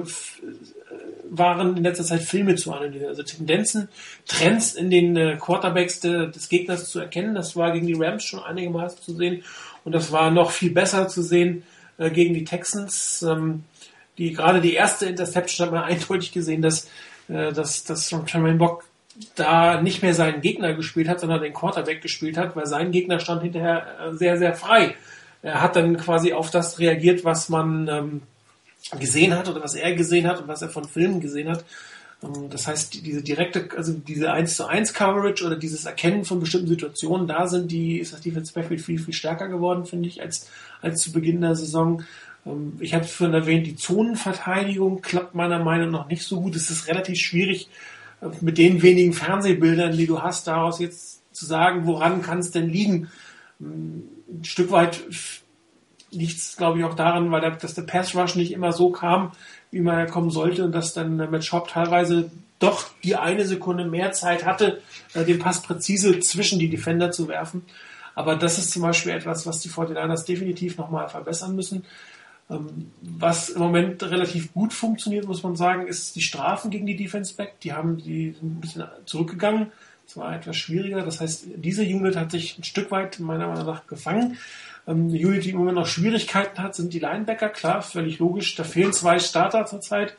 waren in letzter Zeit Filme zu analysieren, also Tendenzen, Trends in den äh, Quarterbacks de, des Gegners zu erkennen. Das war gegen die Rams schon einige Mal zu sehen und das war noch viel besser zu sehen äh, gegen die Texans. Ähm, die gerade die erste Interception hat man eindeutig gesehen, dass, äh, dass, dass Tremaine Bock da nicht mehr seinen Gegner gespielt hat, sondern den Quarterback gespielt hat, weil sein Gegner stand hinterher äh, sehr, sehr frei. Er hat dann quasi auf das reagiert, was man ähm, gesehen hat oder was er gesehen hat und was er von Filmen gesehen hat. Ähm, das heißt, diese direkte, also diese 1 zu 1 Coverage oder dieses Erkennen von bestimmten Situationen, da sind die, ist das Defense Backfield viel, viel stärker geworden, finde ich, als, als zu Beginn der Saison. Ähm, ich habe vorhin erwähnt, die Zonenverteidigung klappt meiner Meinung nach nicht so gut. Es ist relativ schwierig, äh, mit den wenigen Fernsehbildern, die du hast, daraus jetzt zu sagen, woran kann es denn liegen. Ähm, ein Stück weit liegt es, glaube ich, auch daran, weil der, dass der Pass Rush nicht immer so kam, wie man kommen sollte und dass dann mit Shop teilweise doch die eine Sekunde mehr Zeit hatte, äh, den Pass präzise zwischen die Defender zu werfen. Aber das ist zum Beispiel etwas, was die 49ers definitiv nochmal verbessern müssen. Ähm, was im Moment relativ gut funktioniert, muss man sagen, ist die Strafen gegen die Defense Back. Die haben die sind ein bisschen zurückgegangen. Das war etwas schwieriger. Das heißt, diese Unit hat sich ein Stück weit meiner Meinung nach gefangen. Ähm, die Unit, die im Moment noch Schwierigkeiten hat, sind die Linebacker. Klar, völlig logisch. Da fehlen zwei Starter zurzeit.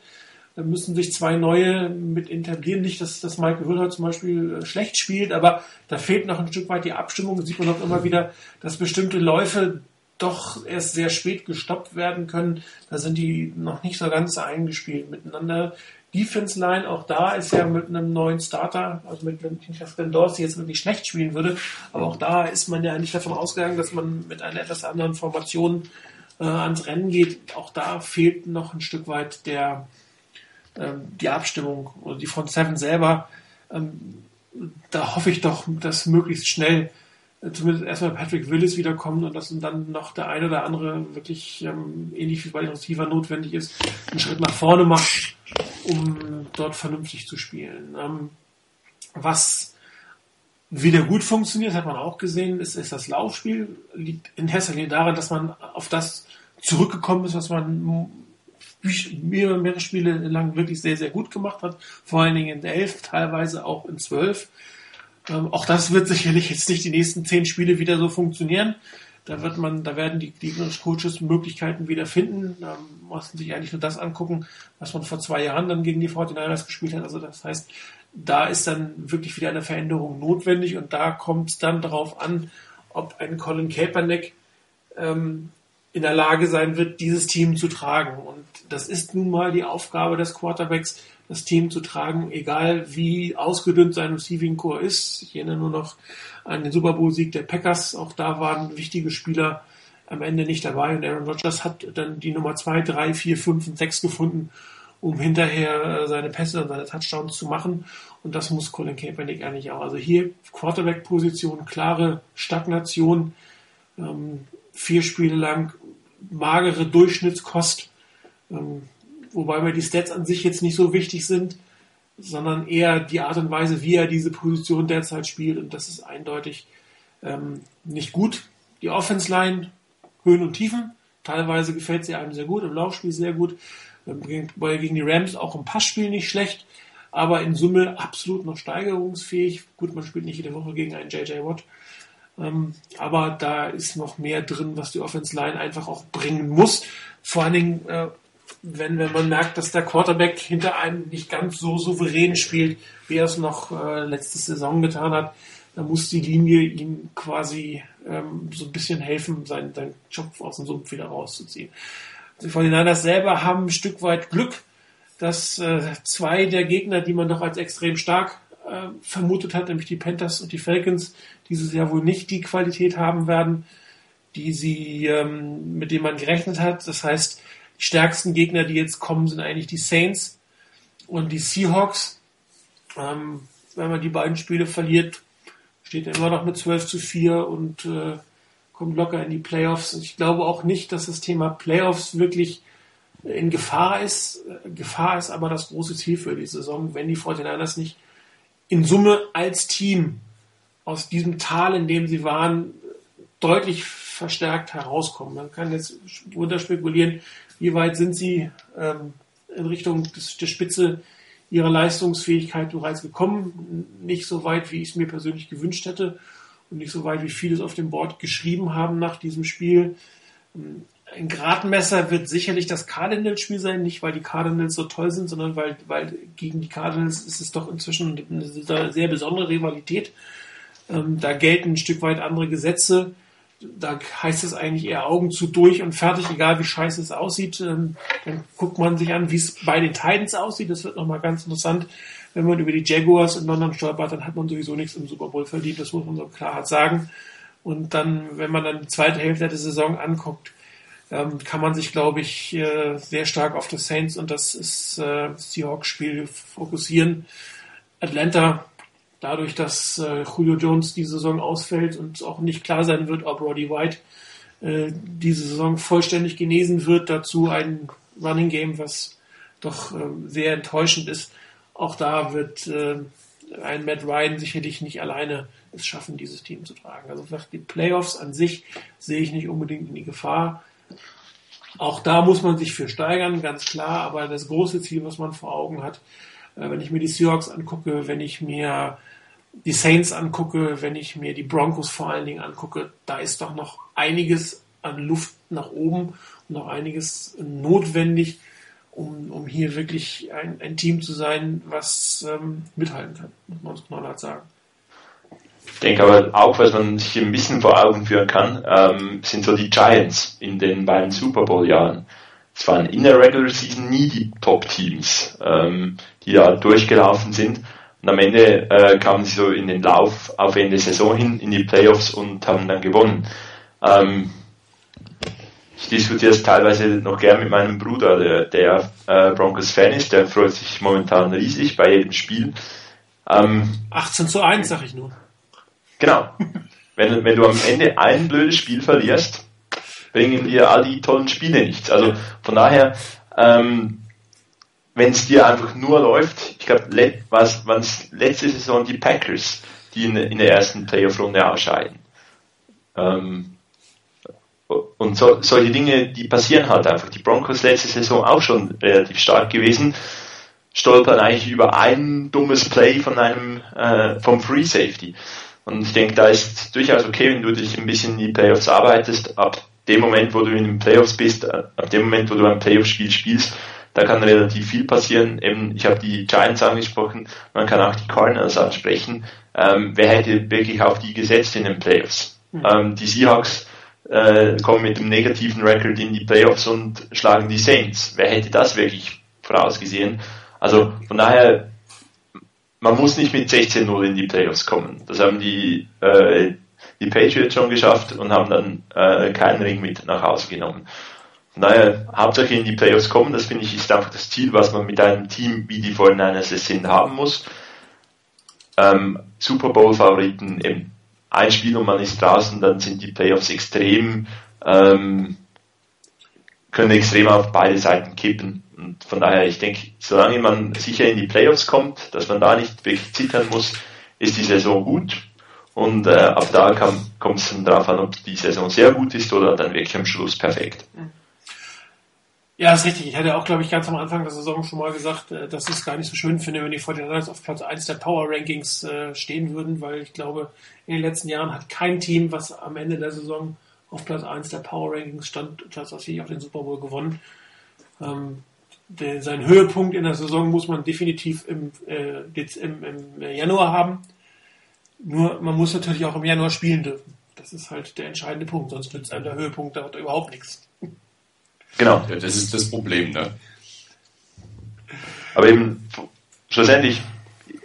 Da müssen sich zwei neue mit etablieren. Nicht, dass, dass Michael Wilder zum Beispiel äh, schlecht spielt, aber da fehlt noch ein Stück weit die Abstimmung. Da sieht man auch immer wieder, dass bestimmte Läufe doch erst sehr spät gestoppt werden können. Da sind die noch nicht so ganz eingespielt miteinander. Defense Line, auch da ist ja mit einem neuen Starter, also mit wenn Glenn Dorsey jetzt wirklich schlecht spielen würde, aber auch da ist man ja nicht davon ausgegangen, dass man mit einer etwas anderen Formation äh, ans Rennen geht. Auch da fehlt noch ein Stück weit der ähm, die Abstimmung oder die Front Seven selber. Ähm, da hoffe ich doch, dass möglichst schnell zumindest erstmal Patrick Willis wiederkommt und dass dann noch der eine oder andere wirklich ähm, ähnlich wie bei den Receiver notwendig ist, einen Schritt nach vorne macht um dort vernünftig zu spielen. Ähm, was wieder gut funktioniert, hat man auch gesehen, ist, ist das Laufspiel. Liegt in erster Linie daran, dass man auf das zurückgekommen ist, was man mehrere, mehrere Spiele lang wirklich sehr, sehr gut gemacht hat. Vor allen Dingen in elf, teilweise auch in zwölf. Ähm, auch das wird sicherlich jetzt nicht die nächsten zehn Spiele wieder so funktionieren. Da wird man, da werden die, die Coaches Möglichkeiten wieder finden. Da mussten sich eigentlich nur das angucken, was man vor zwei Jahren dann gegen die 49ers gespielt hat. Also das heißt, da ist dann wirklich wieder eine Veränderung notwendig und da kommt es dann darauf an, ob ein Colin Kaepernick ähm, in der Lage sein wird, dieses Team zu tragen. Und das ist nun mal die Aufgabe des Quarterbacks, das Team zu tragen, egal wie ausgedünnt sein Receiving Core ist. Ich erinnere nur noch an den Super Bowl Sieg der Packers. Auch da waren wichtige Spieler am Ende nicht dabei und Aaron Rodgers hat dann die Nummer zwei, drei, vier, fünf und sechs gefunden, um hinterher äh, seine Pässe und seine Touchdowns zu machen. Und das muss Colin Kaepernick eigentlich auch. Also hier Quarterback-Position, klare Stagnation, ähm, vier Spiele lang magere Durchschnittskost. Wobei mir die Stats an sich jetzt nicht so wichtig sind, sondern eher die Art und Weise, wie er diese Position derzeit spielt. Und das ist eindeutig ähm, nicht gut. Die Offense Line, Höhen und Tiefen. Teilweise gefällt sie einem sehr gut, im Laufspiel sehr gut. Ähm, gegen die Rams auch im Passspiel nicht schlecht, aber in Summe absolut noch steigerungsfähig. Gut, man spielt nicht jede Woche gegen einen JJ Watt. Ähm, aber da ist noch mehr drin, was die Offense Line einfach auch bringen muss. Vor allen Dingen, äh, wenn, wenn man merkt, dass der Quarterback hinter einem nicht ganz so souverän spielt, wie er es noch äh, letzte Saison getan hat, dann muss die Linie ihm quasi ähm, so ein bisschen helfen, seinen, seinen Job aus dem Sumpf wieder rauszuziehen. Die 49ers selber haben ein Stück weit Glück, dass äh, zwei der Gegner, die man doch als extrem stark äh, vermutet hat, nämlich die Panthers und die Falcons, dieses Jahr wohl nicht die Qualität haben werden, die sie, ähm, mit denen man gerechnet hat. Das heißt, stärksten Gegner, die jetzt kommen, sind eigentlich die Saints und die Seahawks. Ähm, wenn man die beiden Spiele verliert, steht er immer noch mit 12 zu 4 und äh, kommt locker in die Playoffs. Ich glaube auch nicht, dass das Thema Playoffs wirklich in Gefahr ist. Gefahr ist aber das große Ziel für die Saison, wenn die 49ers nicht in Summe als Team aus diesem Tal, in dem sie waren, deutlich verstärkt herauskommen. Man kann jetzt runter spekulieren, wie weit sind sie ähm, in Richtung des, der Spitze ihrer Leistungsfähigkeit bereits gekommen. Nicht so weit, wie ich es mir persönlich gewünscht hätte und nicht so weit, wie viele es auf dem Board geschrieben haben nach diesem Spiel. Ein Gradmesser wird sicherlich das Cardinals-Spiel sein, nicht weil die Cardinals so toll sind, sondern weil, weil gegen die Cardinals ist es doch inzwischen eine sehr besondere Rivalität. Ähm, da gelten ein Stück weit andere Gesetze da heißt es eigentlich eher Augen zu durch und fertig, egal wie scheiße es aussieht. Ähm, dann guckt man sich an, wie es bei den Titans aussieht. Das wird nochmal ganz interessant. Wenn man über die Jaguars in London stolpert, dann hat man sowieso nichts im Super Bowl verdient. Das muss man so klar sagen. Und dann, wenn man dann die zweite Hälfte der Saison anguckt, ähm, kann man sich, glaube ich, äh, sehr stark auf das Saints und das äh, Seahawks-Spiel fokussieren. Atlanta dadurch, dass äh, Julio Jones diese Saison ausfällt und auch nicht klar sein wird, ob Roddy White äh, diese Saison vollständig genesen wird, dazu ein Running Game, was doch äh, sehr enttäuschend ist. Auch da wird äh, ein Matt Ryan sicherlich nicht alleine es schaffen, dieses Team zu tragen. Also die Playoffs an sich sehe ich nicht unbedingt in die Gefahr. Auch da muss man sich für steigern, ganz klar, aber das große Ziel, was man vor Augen hat, äh, wenn ich mir die Seahawks angucke, wenn ich mir die Saints angucke, wenn ich mir die Broncos vor allen Dingen angucke, da ist doch noch einiges an Luft nach oben und noch einiges notwendig, um, um hier wirklich ein, ein Team zu sein, was ähm, mithalten kann, muss man so knallhart sagen. Ich denke aber auch, was man sich ein bisschen vor Augen führen kann, ähm, sind so die Giants in den beiden Super Bowl-Jahren. Es waren in der Regular Season nie die Top-Teams, ähm, die da durchgelaufen sind. Und am Ende äh, kamen sie so in den Lauf auf Ende Saison hin, in die Playoffs und haben dann gewonnen. Ähm, ich diskutiere es teilweise noch gern mit meinem Bruder, der, der äh, Broncos-Fan ist, der freut sich momentan riesig bei jedem Spiel. Ähm, 18 zu 1, sag ich nur. Genau. Wenn, wenn du am Ende ein blödes Spiel verlierst, bringen dir all die tollen Spiele nichts. Also von daher, ähm, wenn es dir einfach nur läuft, ich glaube, le was letzte Saison die Packers, die in, in der ersten Playoff-Runde ausscheiden. Ähm, und so, solche Dinge, die passieren halt einfach. Die Broncos letzte Saison auch schon relativ stark gewesen, stolpern eigentlich über ein dummes Play von einem äh, vom Free Safety. Und ich denke, da ist durchaus okay, wenn du dich ein bisschen in die Playoffs arbeitest. Ab dem Moment, wo du in den Playoffs bist, äh, ab dem Moment, wo du ein Playoff-Spiel spielst, da kann relativ viel passieren. Eben, ich habe die Giants angesprochen, man kann auch die Cardinals ansprechen. Ähm, wer hätte wirklich auf die gesetzt in den Playoffs? Mhm. Ähm, die Seahawks äh, kommen mit einem negativen Record in die Playoffs und schlagen die Saints. Wer hätte das wirklich vorausgesehen? Also von daher, man muss nicht mit 16-0 in die Playoffs kommen. Das haben die, äh, die Patriots schon geschafft und haben dann äh, keinen Ring mit nach Hause genommen. Daher, Hauptsache in die Playoffs kommen, das finde ich ist einfach das Ziel, was man mit einem Team wie die Fortinanders es sind haben muss. Ähm, Super Bowl Favoriten eben ein Spiel und man ist draußen, dann sind die Playoffs extrem, ähm, können extrem auf beide Seiten kippen. Und von daher, ich denke, solange man sicher in die Playoffs kommt, dass man da nicht wirklich zittern muss, ist die Saison gut. Und äh, ab da kommt es dann darauf an, ob die Saison sehr gut ist oder dann wirklich am Schluss perfekt. Ja, ist richtig. Ich hatte auch, glaube ich, ganz am Anfang der Saison schon mal gesagt, äh, dass ich es gar nicht so schön finde, wenn die 49ers auf Platz 1 der Power Rankings äh, stehen würden, weil ich glaube, in den letzten Jahren hat kein Team, was am Ende der Saison auf Platz 1 der Power Rankings stand, tatsächlich auch den Super Bowl gewonnen. Ähm, der, seinen Höhepunkt in der Saison muss man definitiv im, äh, im, im Januar haben. Nur man muss natürlich auch im Januar spielen dürfen. Das ist halt der entscheidende Punkt, sonst nützt einem der Höhepunkt dort überhaupt nichts. Genau. Ja, das ist das Problem, ne? Aber eben, schlussendlich,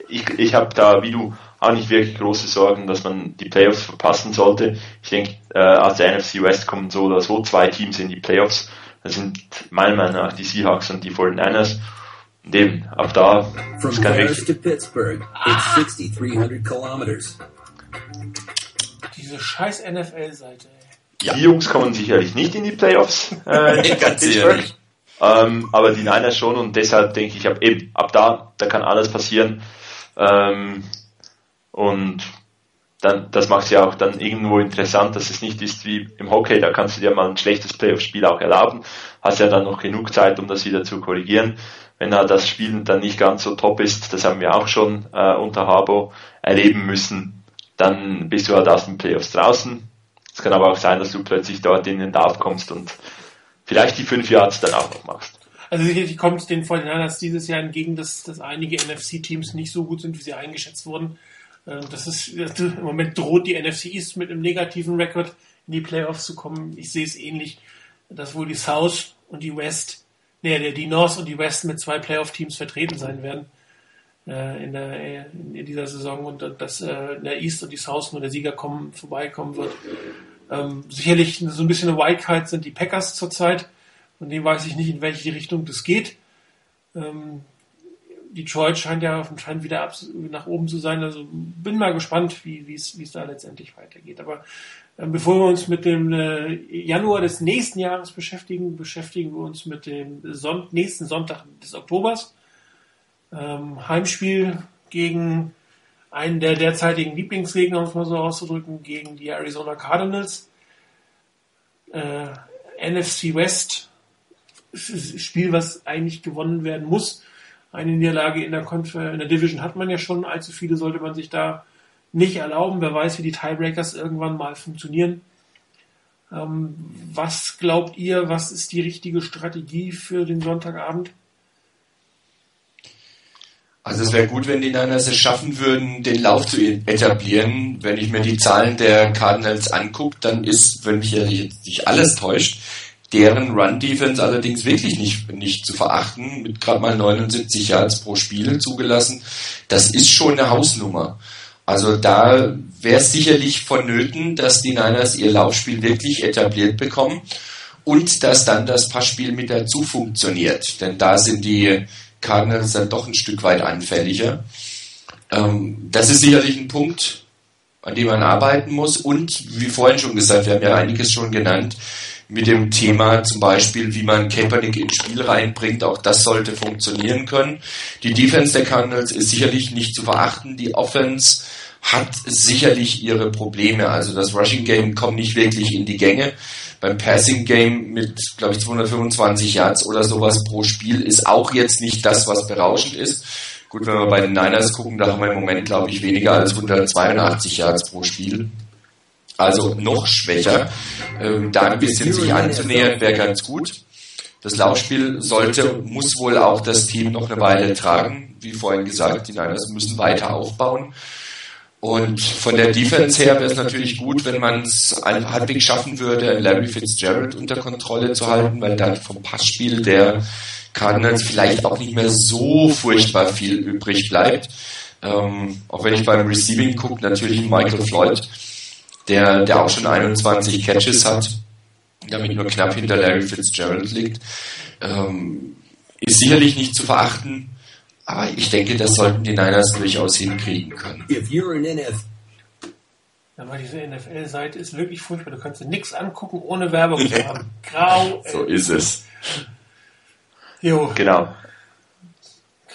ich, ich habe da, wie du, auch nicht wirklich große Sorgen, dass man die Playoffs verpassen sollte. Ich denke, äh, aus der NFC West kommen so oder so zwei Teams in die Playoffs. Das sind meiner Meinung nach die Seahawks und die 49ers. Und eben, ab da From Paris to Pittsburgh, it's 6300 kilometers. Diese scheiß NFL-Seite. Ja. Die Jungs kommen sicherlich nicht in die Playoffs. Äh, Ganz ehrlich. Ähm, aber die Niners schon und deshalb denke ich, ab, eben, ab da, da kann alles passieren. Ähm, und dann, das macht es ja auch dann irgendwo interessant, dass es nicht ist wie im Hockey, da kannst du dir mal ein schlechtes Playoff-Spiel auch erlauben, hast ja dann noch genug Zeit, um das wieder zu korrigieren. Wenn halt das Spiel dann nicht ganz so top ist, das haben wir auch schon äh, unter Habo erleben müssen, dann bist du halt aus den Playoffs draußen. Es kann aber auch sein, dass du plötzlich dort in den Darf kommst und vielleicht die fünf Yards dann auch noch machst. Also sicherlich kommt es den 49ers dieses Jahr entgegen, dass, dass einige NFC-Teams nicht so gut sind, wie sie eingeschätzt wurden. Ähm, das ist, im Moment droht die NFC East mit einem negativen Rekord in die Playoffs zu kommen. Ich sehe es ähnlich, dass wohl die South und die West, nee, die North und die West mit zwei Playoff-Teams vertreten sein werden in, der, in dieser Saison und dass äh, der East und die South nur der Sieger kommen, vorbeikommen wird. Ähm, sicherlich so ein bisschen eine Wildcard sind die Packers zurzeit. Von dem weiß ich nicht, in welche Richtung das geht. Ähm, Detroit scheint ja scheint wieder ab, nach oben zu sein. Also bin mal gespannt, wie es da letztendlich weitergeht. Aber äh, bevor wir uns mit dem äh, Januar des nächsten Jahres beschäftigen, beschäftigen wir uns mit dem Son nächsten Sonntag des Oktobers. Ähm, Heimspiel gegen einen der derzeitigen Lieblingsgegner, um es mal so auszudrücken, gegen die Arizona Cardinals. Äh, NFC West Spiel, was eigentlich gewonnen werden muss eine Niederlage in der, Conf in der Division hat man ja schon. Allzu viele sollte man sich da nicht erlauben. Wer weiß, wie die Tiebreakers irgendwann mal funktionieren. Ähm, was glaubt ihr, was ist die richtige Strategie für den Sonntagabend? Also es wäre gut, wenn die Niners es schaffen würden, den Lauf zu etablieren. Wenn ich mir die Zahlen der Cardinals angucke, dann ist, wenn mich jetzt nicht alles täuscht, deren Run-Defense allerdings wirklich nicht, nicht zu verachten, mit gerade mal 79 Yards pro Spiel zugelassen. Das ist schon eine Hausnummer. Also da wäre es sicherlich vonnöten, dass die Niners ihr Laufspiel wirklich etabliert bekommen und dass dann das Passspiel mit dazu funktioniert. Denn da sind die Cardinals dann doch ein Stück weit anfälliger. Ähm, das ist sicherlich ein Punkt, an dem man arbeiten muss. Und wie vorhin schon gesagt, wir haben ja einiges schon genannt, mit dem Thema zum Beispiel, wie man Kaepernick ins Spiel reinbringt. Auch das sollte funktionieren können. Die Defense der Cardinals ist sicherlich nicht zu verachten. Die Offense hat sicherlich ihre Probleme. Also das Rushing Game kommt nicht wirklich in die Gänge. beim Passing Game mit, glaube ich, 225 Yards oder sowas pro Spiel ist auch jetzt nicht das, was berauschend ist. Gut, wenn wir bei den Niners gucken, da haben wir im Moment, glaube ich, weniger als 182 Yards pro Spiel. Also noch schwächer. Ähm, da ein bisschen sich anzunähern wäre ganz gut. Das Laufspiel sollte, muss wohl auch das Team noch eine Weile tragen. Wie vorhin gesagt, die Niners müssen weiter aufbauen. Und von der Defense her wäre es natürlich gut, wenn man es halbwegs schaffen würde, Larry Fitzgerald unter Kontrolle zu halten, weil dann vom Passspiel der Cardinals vielleicht auch nicht mehr so furchtbar viel übrig bleibt. Ähm, auch wenn ich beim Receiving gucke, natürlich Michael Floyd, der, der auch schon 21 Catches hat, damit nur knapp hinter Larry Fitzgerald liegt, ähm, ist sicherlich nicht zu verachten. Aber ich denke, das sollten die Niners durchaus hinkriegen können. If you're an NF Aber diese NFL-Seite ist wirklich furchtbar. Du kannst dir nichts angucken, ohne Werbung zu haben. Grau. So ist es. Jo. Genau.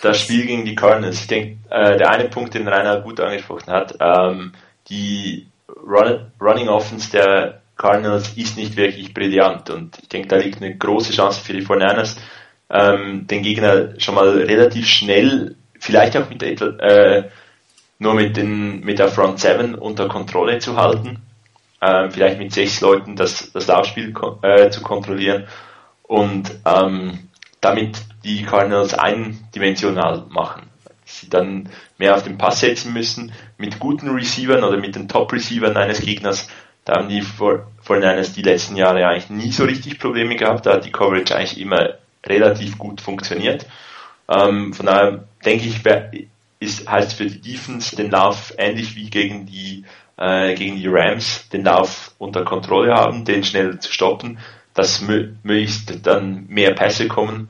Das Spiel gegen die Cardinals. Ich denke, äh, der eine Punkt, den Rainer gut angesprochen hat, ähm, die Run Running Offense der Cardinals ist nicht wirklich brillant und ich denke, da liegt eine große Chance für die 49ers, ähm, den Gegner schon mal relativ schnell, vielleicht auch mit äh, nur mit, den, mit der Front 7 unter Kontrolle zu halten, ähm, vielleicht mit sechs Leuten das, das Laufspiel äh, zu kontrollieren und ähm, damit die Cardinals eindimensional machen. Sie dann mehr auf den Pass setzen müssen, mit guten Receivern oder mit den Top-Receivern eines Gegners, da haben die 49ers die letzten Jahre eigentlich nie so richtig Probleme gehabt, da hat die Coverage eigentlich immer relativ gut funktioniert. Ähm, von daher denke ich, ist, heißt für die Defense den Lauf ähnlich wie gegen die, äh, gegen die Rams, den Lauf unter Kontrolle haben, den schnell zu stoppen, dass möglichst dann mehr Pässe kommen.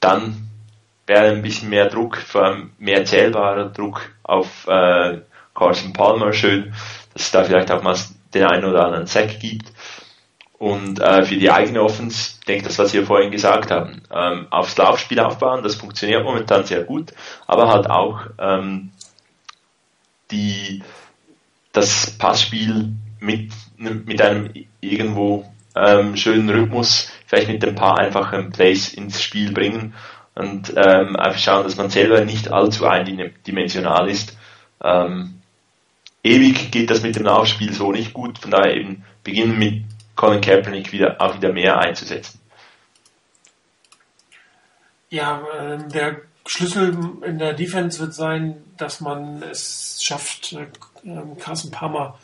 Dann wäre ein bisschen mehr Druck, vor allem mehr zählbarer Druck auf äh, Carson Palmer schön, dass es da vielleicht auch mal den einen oder anderen Sack gibt. Und äh, für die eigene Offense, ich denke das, was wir vorhin gesagt haben, ähm, aufs Laufspiel aufbauen, das funktioniert momentan sehr gut, aber halt auch ähm, die, das Passspiel mit, mit einem irgendwo ähm, schönen Rhythmus, vielleicht mit ein paar einfachen Plays ins Spiel bringen und ähm, einfach schauen, dass man selber nicht allzu eindimensional ist. Ähm, ewig geht das mit dem Laufspiel so nicht gut, von daher eben beginnen mit Colin Kaepernick wieder, auch wieder mehr einzusetzen. Ja, äh, der Schlüssel in der Defense wird sein, dass man es schafft, äh, ähm, Carson Palmer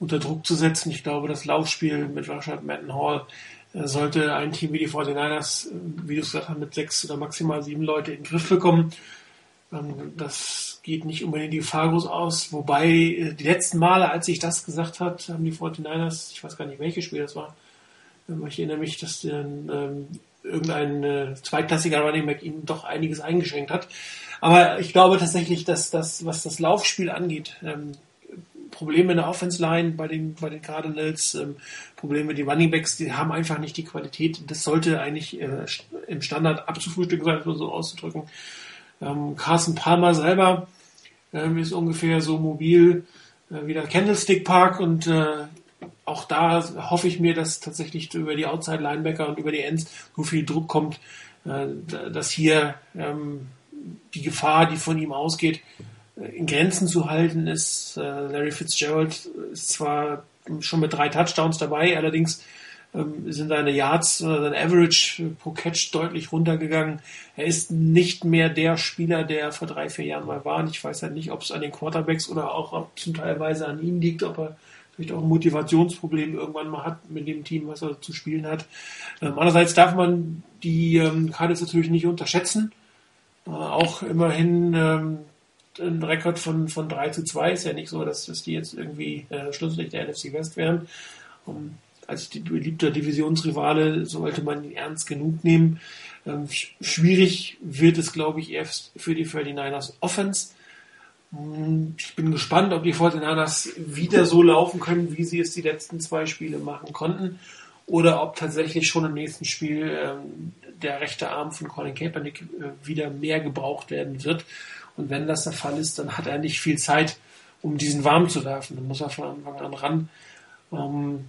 unter Druck zu setzen. Ich glaube, das Laufspiel mit Rashad Madden Hall äh, sollte ein Team wie die 49ers, wie du es gesagt hast, mit sechs oder maximal sieben Leute in den Griff bekommen. Ähm, das geht nicht unbedingt die Gefahr groß aus. Wobei äh, die letzten Male, als ich das gesagt habe, haben die 49ers, ich weiß gar nicht, welches Spiel das war, ähm, ich erinnere mich, dass dann ähm, irgendein äh, zweitklassiger Running Back ihnen doch einiges eingeschränkt hat. Aber ich glaube tatsächlich, dass das, was das Laufspiel angeht, ähm, Probleme in der Offense Line bei den, bei den Cardinals, ähm, Probleme mit den Running Backs, die haben einfach nicht die Qualität. Das sollte eigentlich äh, im Standard abzufrühstücken sein, so auszudrücken. Ähm, Carson Palmer selber ähm, ist ungefähr so mobil äh, wie der Candlestick Park und äh, auch da hoffe ich mir, dass tatsächlich über die Outside Linebacker und über die Ends so viel Druck kommt, äh, dass hier ähm, die Gefahr, die von ihm ausgeht, äh, in Grenzen zu halten ist. Äh, Larry Fitzgerald ist zwar schon mit drei Touchdowns dabei, allerdings ähm, sind seine Yards oder sein Average pro Catch deutlich runtergegangen. Er ist nicht mehr der Spieler, der vor drei, vier Jahren mal war. Und ich weiß halt nicht, ob es an den Quarterbacks oder auch zum Teilweise an ihm liegt, ob er vielleicht auch ein Motivationsproblem irgendwann mal hat mit dem Team, was er zu spielen hat. Ähm, andererseits darf man die ähm, Cardinals natürlich nicht unterschätzen. Äh, auch immerhin ähm, ein Rekord von, von 3 zu 2 ist ja nicht so, dass, dass die jetzt irgendwie äh, Schlusslicht der NFC West wären. Um, als die beliebter Divisionsrivale sollte man ihn ernst genug nehmen. Ähm, schwierig wird es, glaube ich, erst für die 49ers Offense. Hm, ich bin gespannt, ob die 49ers wieder so laufen können, wie sie es die letzten zwei Spiele machen konnten. Oder ob tatsächlich schon im nächsten Spiel ähm, der rechte Arm von Colin Kaepernick äh, wieder mehr gebraucht werden wird. Und wenn das der Fall ist, dann hat er nicht viel Zeit, um diesen warm zu werfen. Dann muss er von Anfang an ran. Ähm,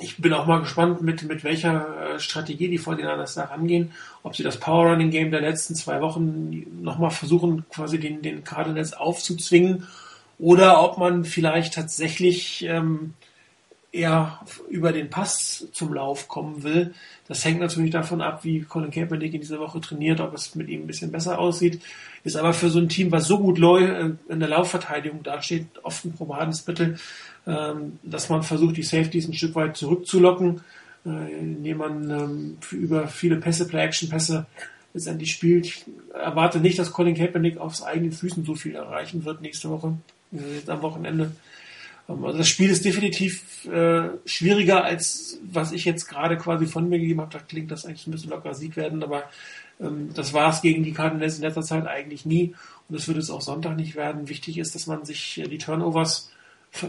ich bin auch mal gespannt, mit, mit welcher äh, Strategie die 49ers da rangehen. Ob sie das Power Running Game der letzten zwei Wochen nochmal versuchen, quasi den, den Cardinals aufzuzwingen. Oder ob man vielleicht tatsächlich ähm, eher über den Pass zum Lauf kommen will. Das hängt natürlich davon ab, wie Colin Kaepernick in dieser Woche trainiert, ob es mit ihm ein bisschen besser aussieht. Ist aber für so ein Team, was so gut äh, in der Laufverteidigung dasteht, oft ein probates Mittel, dass man versucht, die Safeties ein Stück weit zurückzulocken, äh, indem man ähm, über viele Pässe, Play-Action-Pässe letztendlich spielt. Ich erwarte nicht, dass Colin Kaepernick aufs eigenen Füßen so viel erreichen wird nächste Woche, jetzt am Wochenende. Ähm, also das Spiel ist definitiv äh, schwieriger, als was ich jetzt gerade quasi von mir gegeben habe. Da klingt das eigentlich ein bisschen locker Sieg werden, aber ähm, das war es gegen die Cardinals in letzter Zeit eigentlich nie und das wird es auch Sonntag nicht werden. Wichtig ist, dass man sich äh, die Turnovers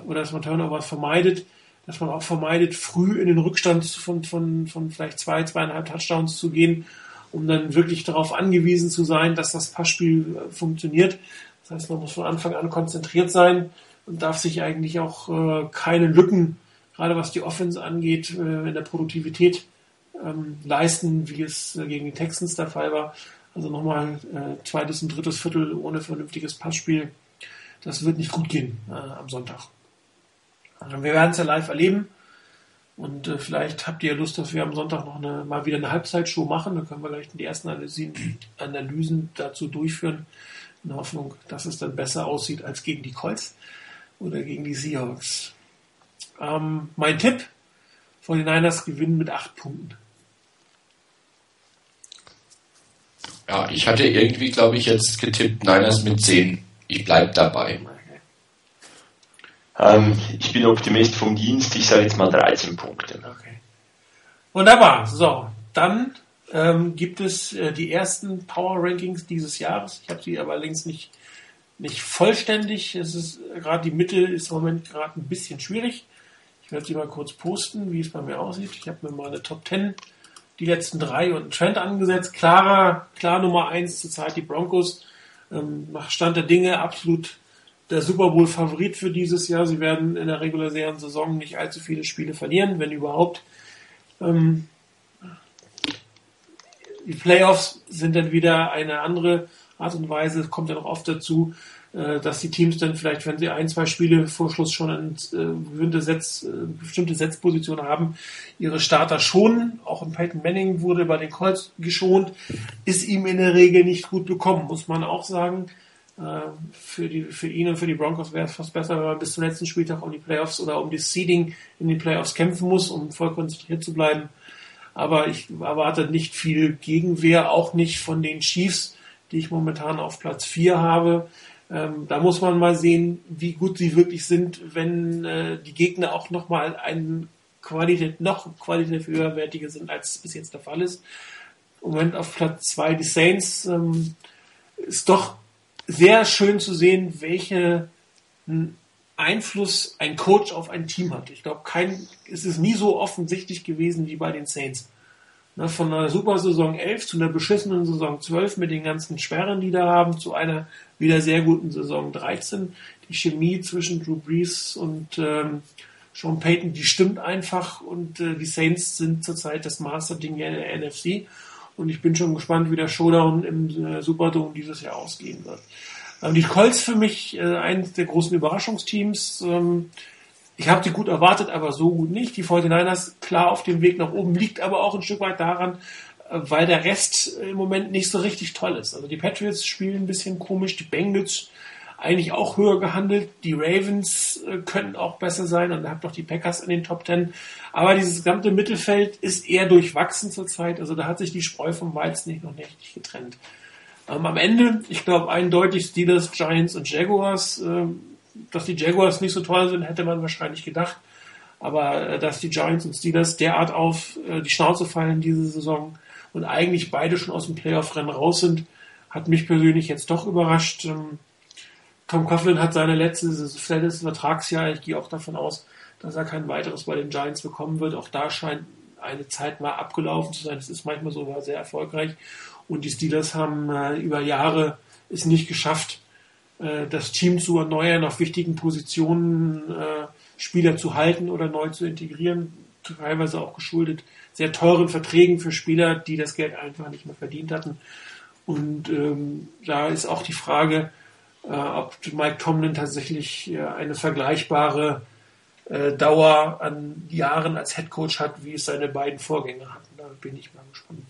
oder dass man Turnovers vermeidet, dass man auch vermeidet, früh in den Rückstand von, von, von vielleicht zwei, zweieinhalb Touchdowns zu gehen, um dann wirklich darauf angewiesen zu sein, dass das Passspiel äh, funktioniert. Das heißt, man muss von Anfang an konzentriert sein und darf sich eigentlich auch äh, keine Lücken, gerade was die Offense angeht, äh, in der Produktivität ähm, leisten, wie es äh, gegen die Texans der Fall war. Also nochmal äh, zweites und drittes Viertel ohne vernünftiges Passspiel. Das wird nicht gut gehen äh, am Sonntag. Also wir werden es ja live erleben. Und äh, vielleicht habt ihr Lust, dass wir am Sonntag noch eine, mal wieder eine Halbzeitshow machen. Dann können wir gleich die ersten Analysen, Analysen dazu durchführen. In der Hoffnung, dass es dann besser aussieht als gegen die Colts oder gegen die Seahawks. Ähm, mein Tipp, von den Niners gewinnen mit acht Punkten. Ja, ich hatte irgendwie, glaube ich, jetzt getippt Niners mit 10. Ich bleibe dabei. Ähm, ich bin Optimist vom Dienst, ich sage jetzt mal 13 Punkte. Okay. Wunderbar. So, dann ähm, gibt es äh, die ersten Power Rankings dieses Jahres. Ich habe sie aber längst nicht, nicht vollständig. Es ist gerade die Mitte ist im Moment gerade ein bisschen schwierig. Ich werde sie mal kurz posten, wie es bei mir aussieht. Ich habe mir mal eine Top 10, die letzten drei und einen Trend angesetzt. Klarer, klar Nummer eins zurzeit die Broncos. Ähm, nach Stand der Dinge absolut der Super Bowl Favorit für dieses Jahr. Sie werden in der regulären Saison nicht allzu viele Spiele verlieren, wenn überhaupt. Ähm, die Playoffs sind dann wieder eine andere Art und Weise. Kommt ja noch oft dazu, dass die Teams dann vielleicht, wenn sie ein, zwei Spiele vor Schluss schon äh, bestimmte, Setz, äh, bestimmte Setzposition haben, ihre Starter schonen. Auch ein Peyton Manning wurde bei den Colts geschont, ist ihm in der Regel nicht gut bekommen, muss man auch sagen. Für, die, für ihn und für die Broncos wäre es fast besser, wenn man bis zum letzten Spieltag um die Playoffs oder um das Seeding in den Playoffs kämpfen muss, um voll konzentriert zu bleiben. Aber ich erwarte nicht viel Gegenwehr, auch nicht von den Chiefs, die ich momentan auf Platz 4 habe. Ähm, da muss man mal sehen, wie gut sie wirklich sind, wenn äh, die Gegner auch nochmal ein Qualität, noch qualitativ höherwertiger sind, als es bis jetzt der Fall ist. Im Moment auf Platz zwei die Saints. Ähm, ist doch sehr schön zu sehen, welche Einfluss ein Coach auf ein Team hat. Ich glaube, kein, es ist nie so offensichtlich gewesen wie bei den Saints. Ne, von einer super Saison 11 zu einer beschissenen Saison 12 mit den ganzen Sperren, die da haben, zu einer wieder sehr guten Saison 13. Die Chemie zwischen Drew Brees und ähm, Sean Payton, die stimmt einfach und äh, die Saints sind zurzeit das Master-Ding in der NFC und ich bin schon gespannt, wie der Showdown im äh, Superdome dieses Jahr ausgehen wird. Ähm, die Colts für mich äh, eines der großen Überraschungsteams. Ähm, ich habe die gut erwartet, aber so gut nicht. Die 49ers klar auf dem Weg nach oben, liegt aber auch ein Stück weit daran, äh, weil der Rest im Moment nicht so richtig toll ist. Also die Patriots spielen ein bisschen komisch, die Bengals eigentlich auch höher gehandelt, die Ravens äh, könnten auch besser sein und habt noch die Packers in den Top Ten. Aber dieses gesamte Mittelfeld ist eher durchwachsen zurzeit. Also da hat sich die Spreu vom Weizen nicht noch nicht getrennt. Ähm, am Ende, ich glaube eindeutig Steelers, Giants und Jaguars. Ähm, dass die Jaguars nicht so toll sind, hätte man wahrscheinlich gedacht. Aber äh, dass die Giants und Steelers derart auf äh, die Schnauze fallen diese Saison und eigentlich beide schon aus dem Playoff-Rennen raus sind, hat mich persönlich jetzt doch überrascht. Ähm, Tom Coughlin hat seine letzte, letzte Vertragsjahr, ich gehe auch davon aus, dass er kein weiteres bei den Giants bekommen wird. Auch da scheint eine Zeit mal abgelaufen zu sein. Das ist manchmal sogar sehr erfolgreich. Und die Steelers haben äh, über Jahre es nicht geschafft, äh, das Team zu erneuern, auf wichtigen Positionen äh, Spieler zu halten oder neu zu integrieren. teilweise auch geschuldet sehr teuren Verträgen für Spieler, die das Geld einfach nicht mehr verdient hatten. Und ähm, da ist auch die Frage, äh, ob Mike Tomlin tatsächlich äh, eine vergleichbare äh, Dauer an Jahren als Head Coach hat, wie es seine beiden Vorgänger hatten. Da bin ich mal gespannt.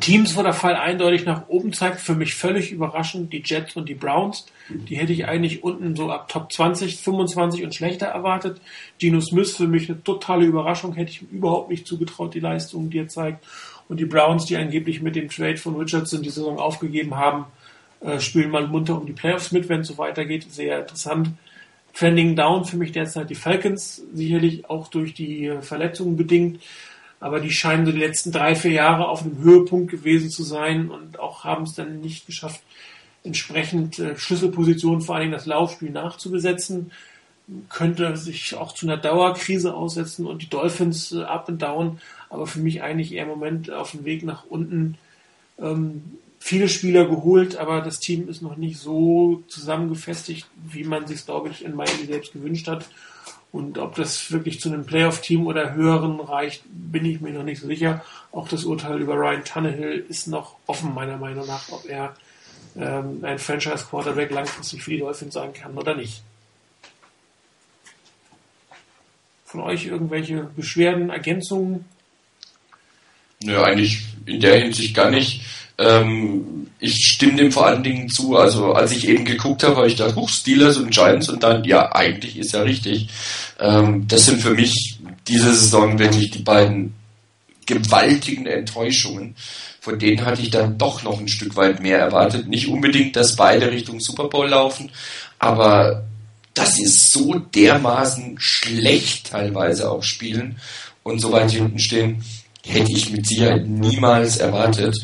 Teams, wo der Fall eindeutig nach oben zeigt, für mich völlig überraschend, die Jets und die Browns. Die hätte ich eigentlich unten so ab Top 20, 25 und schlechter erwartet. Geno Smith für mich eine totale Überraschung, hätte ich überhaupt nicht zugetraut, die Leistung, die er zeigt. Und die Browns, die angeblich mit dem Trade von Richardson die Saison aufgegeben haben, äh, spielen mal munter um die Playoffs mit, wenn es so weitergeht. Sehr interessant. Trending down für mich derzeit die Falcons, sicherlich auch durch die Verletzungen bedingt aber die scheinen so die letzten drei, vier Jahre auf einem Höhepunkt gewesen zu sein und auch haben es dann nicht geschafft, entsprechend äh, Schlüsselpositionen, vor allem das Laufspiel nachzubesetzen. Könnte sich auch zu einer Dauerkrise aussetzen und die Dolphins äh, up and down, aber für mich eigentlich eher im Moment auf dem Weg nach unten. Ähm, viele Spieler geholt, aber das Team ist noch nicht so zusammengefestigt, wie man sich, glaube ich, in Miami selbst gewünscht hat. Und ob das wirklich zu einem Playoff-Team oder höheren reicht, bin ich mir noch nicht so sicher. Auch das Urteil über Ryan Tannehill ist noch offen, meiner Meinung nach, ob er ähm, ein Franchise-Quarterback langfristig für die Dolphins sein kann oder nicht. Von euch irgendwelche Beschwerden, Ergänzungen? Nö, eigentlich in der Hinsicht gar nicht. Ähm, ich stimme dem vor allen Dingen zu. Also als ich eben geguckt habe, habe ich da huch, Steelers und Giants und dann, ja, eigentlich ist ja richtig. Ähm, das sind für mich diese Saison wirklich die beiden gewaltigen Enttäuschungen. Von denen hatte ich dann doch noch ein Stück weit mehr erwartet. Nicht unbedingt, dass beide Richtung Super Bowl laufen, aber dass sie so dermaßen schlecht teilweise auch spielen und so weit hinten stehen, hätte ich mit Sicherheit niemals erwartet.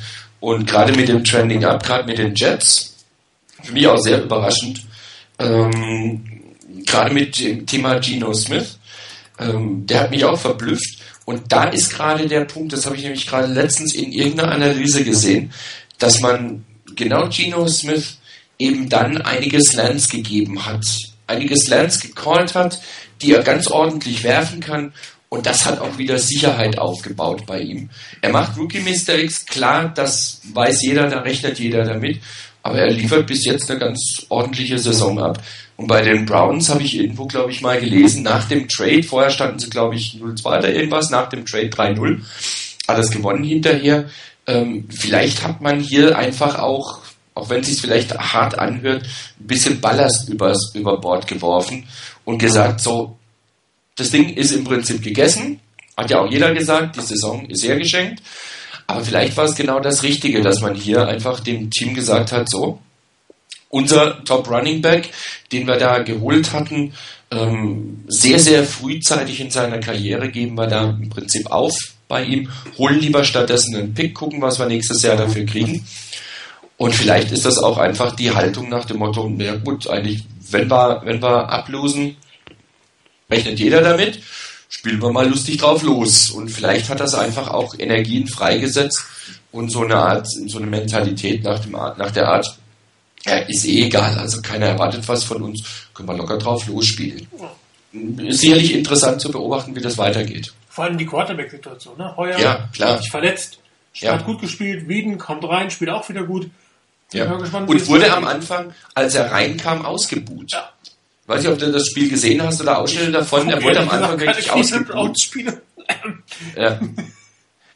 Und gerade mit dem Trending Up, gerade mit den Jets, für mich auch sehr überraschend, ähm, gerade mit dem Thema Geno Smith, ähm, der hat mich auch verblüfft. Und da ist gerade der Punkt, das habe ich nämlich gerade letztens in irgendeiner Analyse gesehen, dass man genau Geno Smith eben dann einige Slants gegeben hat, einige Slants gecallt hat, die er ganz ordentlich werfen kann und das hat auch wieder Sicherheit aufgebaut bei ihm. Er macht Rookie Mistakes, klar, das weiß jeder, da rechnet jeder damit. Aber er liefert bis jetzt eine ganz ordentliche Saison ab. Und bei den Browns habe ich irgendwo, glaube ich, mal gelesen, nach dem Trade, vorher standen sie, glaube ich, 0-2 oder irgendwas, nach dem Trade 3-0, alles gewonnen hinterher. Ähm, vielleicht hat man hier einfach auch, auch wenn es sich vielleicht hart anhört, ein bisschen Ballast übers, über Bord geworfen und gesagt, so, das Ding ist im Prinzip gegessen. Hat ja auch jeder gesagt, die Saison ist hergeschenkt. Aber vielleicht war es genau das Richtige, dass man hier einfach dem Team gesagt hat, so, unser Top Running Back, den wir da geholt hatten, ähm, sehr, sehr frühzeitig in seiner Karriere geben wir da im Prinzip auf bei ihm, holen lieber stattdessen einen Pick, gucken, was wir nächstes Jahr dafür kriegen. Und vielleicht ist das auch einfach die Haltung nach dem Motto, na gut, eigentlich, wenn wir, wenn wir ablosen, rechnet jeder damit, spielen wir mal lustig drauf los. Und vielleicht hat das einfach auch Energien freigesetzt und so eine Art, so eine Mentalität nach, dem, nach der Art, ja, ist eh egal, also keiner erwartet was von uns, können wir locker drauf losspielen. Ist sicherlich interessant zu beobachten, wie das weitergeht. Vor allem die Quarterback-Situation, ne? Heuer ja, klar. sich verletzt, ja. hat gut gespielt, Wieden kommt rein, spielt auch wieder gut. Ja. Und wurde am Anfang, als er reinkam, ausgebuht. Ja. Weiß nicht, ob du das Spiel gesehen hast oder Ausschnitte davon. Er wurde am Anfang wirklich ausgebuht. Ja.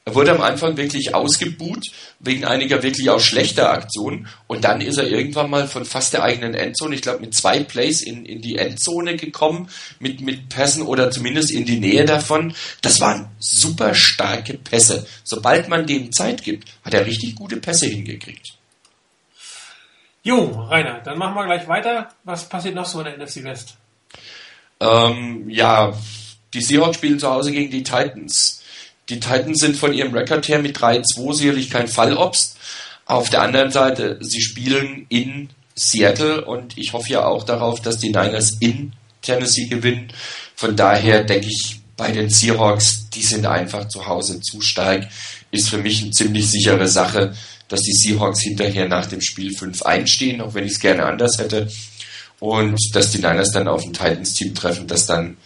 Er wurde am Anfang wirklich ausgebuht, wegen einiger wirklich auch schlechter Aktionen. Und dann ist er irgendwann mal von fast der eigenen Endzone, ich glaube mit zwei Plays in, in die Endzone gekommen, mit, mit Pässen oder zumindest in die Nähe davon. Das waren super starke Pässe. Sobald man dem Zeit gibt, hat er richtig gute Pässe hingekriegt. Jo, Rainer, dann machen wir gleich weiter. Was passiert noch so in der NFC West? Ähm, ja, die Seahawks spielen zu Hause gegen die Titans. Die Titans sind von ihrem Rekord her mit 3-2 sicherlich kein Fallobst. Auf der anderen Seite, sie spielen in Seattle und ich hoffe ja auch darauf, dass die Niners in Tennessee gewinnen. Von daher denke ich, bei den Seahawks, die sind einfach zu Hause zu stark, ist für mich eine ziemlich sichere Sache dass die Seahawks hinterher nach dem Spiel 5 einstehen, auch wenn ich es gerne anders hätte. Und dass die Niners dann auf ein Titans-Team treffen, das dann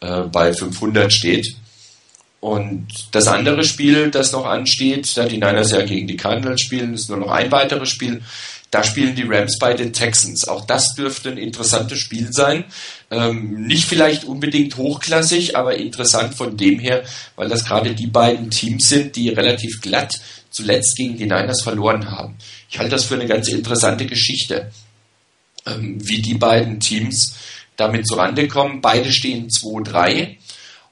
äh, bei 500 steht. Und das andere Spiel, das noch ansteht, da die Niners ja gegen die Cardinals spielen, ist nur noch ein weiteres Spiel. Da spielen die Rams bei den Texans. Auch das dürfte ein interessantes Spiel sein. Ähm, nicht vielleicht unbedingt hochklassig, aber interessant von dem her, weil das gerade die beiden Teams sind, die relativ glatt zuletzt gegen die Niners verloren haben. Ich halte das für eine ganz interessante Geschichte, ähm, wie die beiden Teams damit zurande kommen. Beide stehen 2-3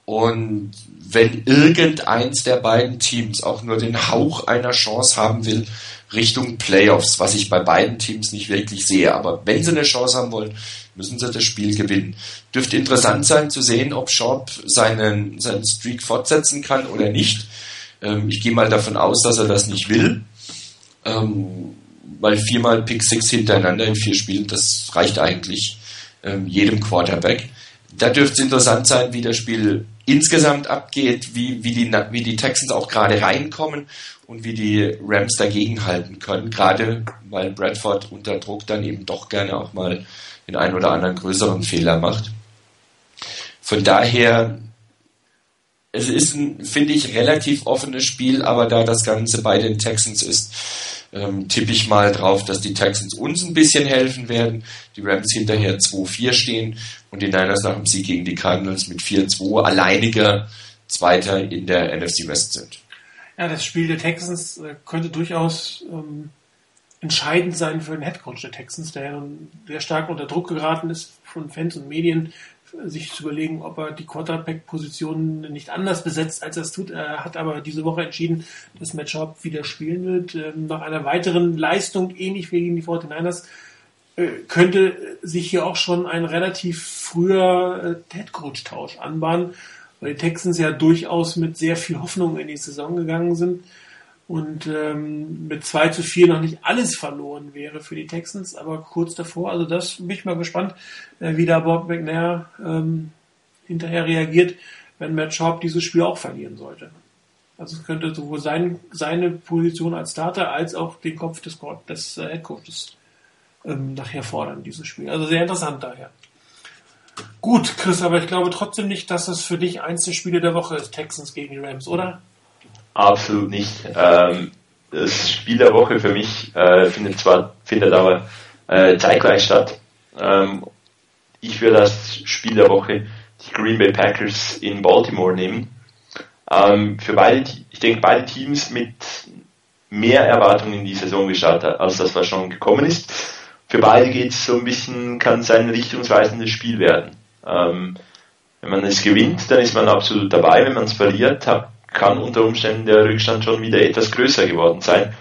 und wenn irgendeins der beiden Teams auch nur den Hauch einer Chance haben will Richtung Playoffs, was ich bei beiden Teams nicht wirklich sehe, aber wenn sie eine Chance haben wollen, müssen sie das Spiel gewinnen. Dürfte interessant sein zu sehen, ob Schaub seinen, seinen Streak fortsetzen kann oder nicht. Ähm, ich gehe mal davon aus, dass er das nicht will, ähm, weil viermal Pick Six hintereinander in vier Spielen, das reicht eigentlich ähm, jedem Quarterback. Da dürfte es interessant sein, wie das Spiel insgesamt abgeht, wie, wie, die, wie die Texans auch gerade reinkommen und wie die Rams dagegenhalten können, gerade weil Bradford unter Druck dann eben doch gerne auch mal den einen oder anderen größeren Fehler macht. Von daher, es ist ein, finde ich, relativ offenes Spiel, aber da das Ganze bei den Texans ist, ähm, tippe ich mal drauf, dass die Texans uns ein bisschen helfen werden, die Rams hinterher 2-4 stehen und die Niners nach dem Sieg gegen die Cardinals mit 4-2 alleiniger Zweiter in der NFC West sind. Ja, das Spiel der Texans äh, könnte durchaus ähm, entscheidend sein für den Headcoach der Texans, der sehr stark unter Druck geraten ist von Fans und Medien, sich zu überlegen, ob er die Quarterback-Position nicht anders besetzt, als er es tut. Er hat aber diese Woche entschieden, dass Matt Schaub wieder spielen wird. Ähm, nach einer weiteren Leistung, ähnlich wie gegen die 49ers, äh, könnte sich hier auch schon ein relativ früher äh, Headcoach-Tausch anbahnen, weil die Texans ja durchaus mit sehr viel Hoffnung in die Saison gegangen sind und ähm, mit 2 zu 4 noch nicht alles verloren wäre für die Texans, aber kurz davor, also das bin ich mal gespannt, äh, wie da Bob McNair ähm, hinterher reagiert, wenn Matt Schaub dieses Spiel auch verlieren sollte. Also es könnte sowohl sein, seine Position als Starter als auch den Kopf des, des äh, Headcoaches ähm, nachher fordern, dieses Spiel. Also sehr interessant daher. Gut, Chris, aber ich glaube trotzdem nicht, dass es für dich eins der Spiele der Woche ist, Texans gegen die Rams, oder? Absolut nicht. Ähm, das Spiel der Woche für mich äh, findet zwar findet aber äh, zeitgleich statt. Ähm, ich würde das Spiel der Woche die Green Bay Packers in Baltimore nehmen. Ähm, für beide, ich denke, beide Teams mit mehr Erwartungen in die Saison gestartet, als das was schon gekommen ist. Für beide geht es so ein bisschen, kann es ein richtungsweisendes Spiel werden. Ähm, wenn man es gewinnt, dann ist man absolut dabei. Wenn man es verliert, hat, kann unter Umständen der Rückstand schon wieder etwas größer geworden sein.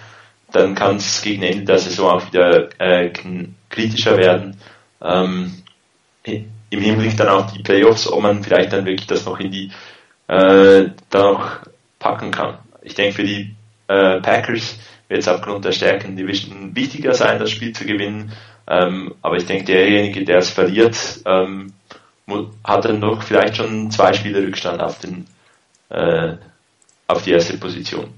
Dann kann es gegen Ende der Saison auch wieder äh, kritischer werden. Ähm, Im Hinblick dann auf die Playoffs, ob man vielleicht dann wirklich das noch in die äh, da noch packen kann. Ich denke für die äh, Packers wird es aufgrund der Stärken Division wichtiger sein, das Spiel zu gewinnen. Ähm, aber ich denke, derjenige, der es verliert, ähm, hat dann noch vielleicht schon zwei Spiele Rückstand auf den äh, auf die erste Position.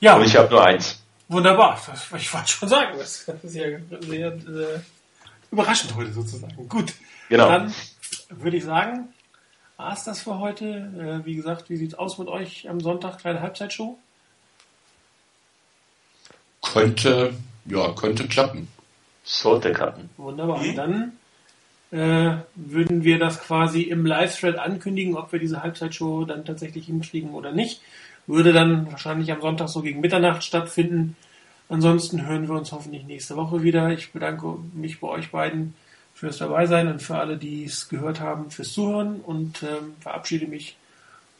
Ja. Und ich habe nur eins. Wunderbar. Ich wollte schon sagen, das ist ja sehr, sehr überraschend heute sozusagen. Gut. Genau. Dann würde ich sagen, war es das für heute. Äh, wie gesagt, wie sieht es aus mit euch am Sonntag? Kleine Halbzeitshow? Könnte, ja, könnte klappen. Sollte klappen. Wunderbar. Mhm. Dann äh, würden wir das quasi im Live-Thread ankündigen, ob wir diese Halbzeitshow dann tatsächlich hinkriegen oder nicht. Würde dann wahrscheinlich am Sonntag so gegen Mitternacht stattfinden. Ansonsten hören wir uns hoffentlich nächste Woche wieder. Ich bedanke mich bei euch beiden fürs Dabeisein und für alle, die es gehört haben, fürs Zuhören und ähm, verabschiede mich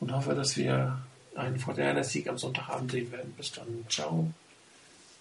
und hoffe, dass wir einen Fortnite-Sieg am Sonntagabend sehen werden. Bis dann. Ciao.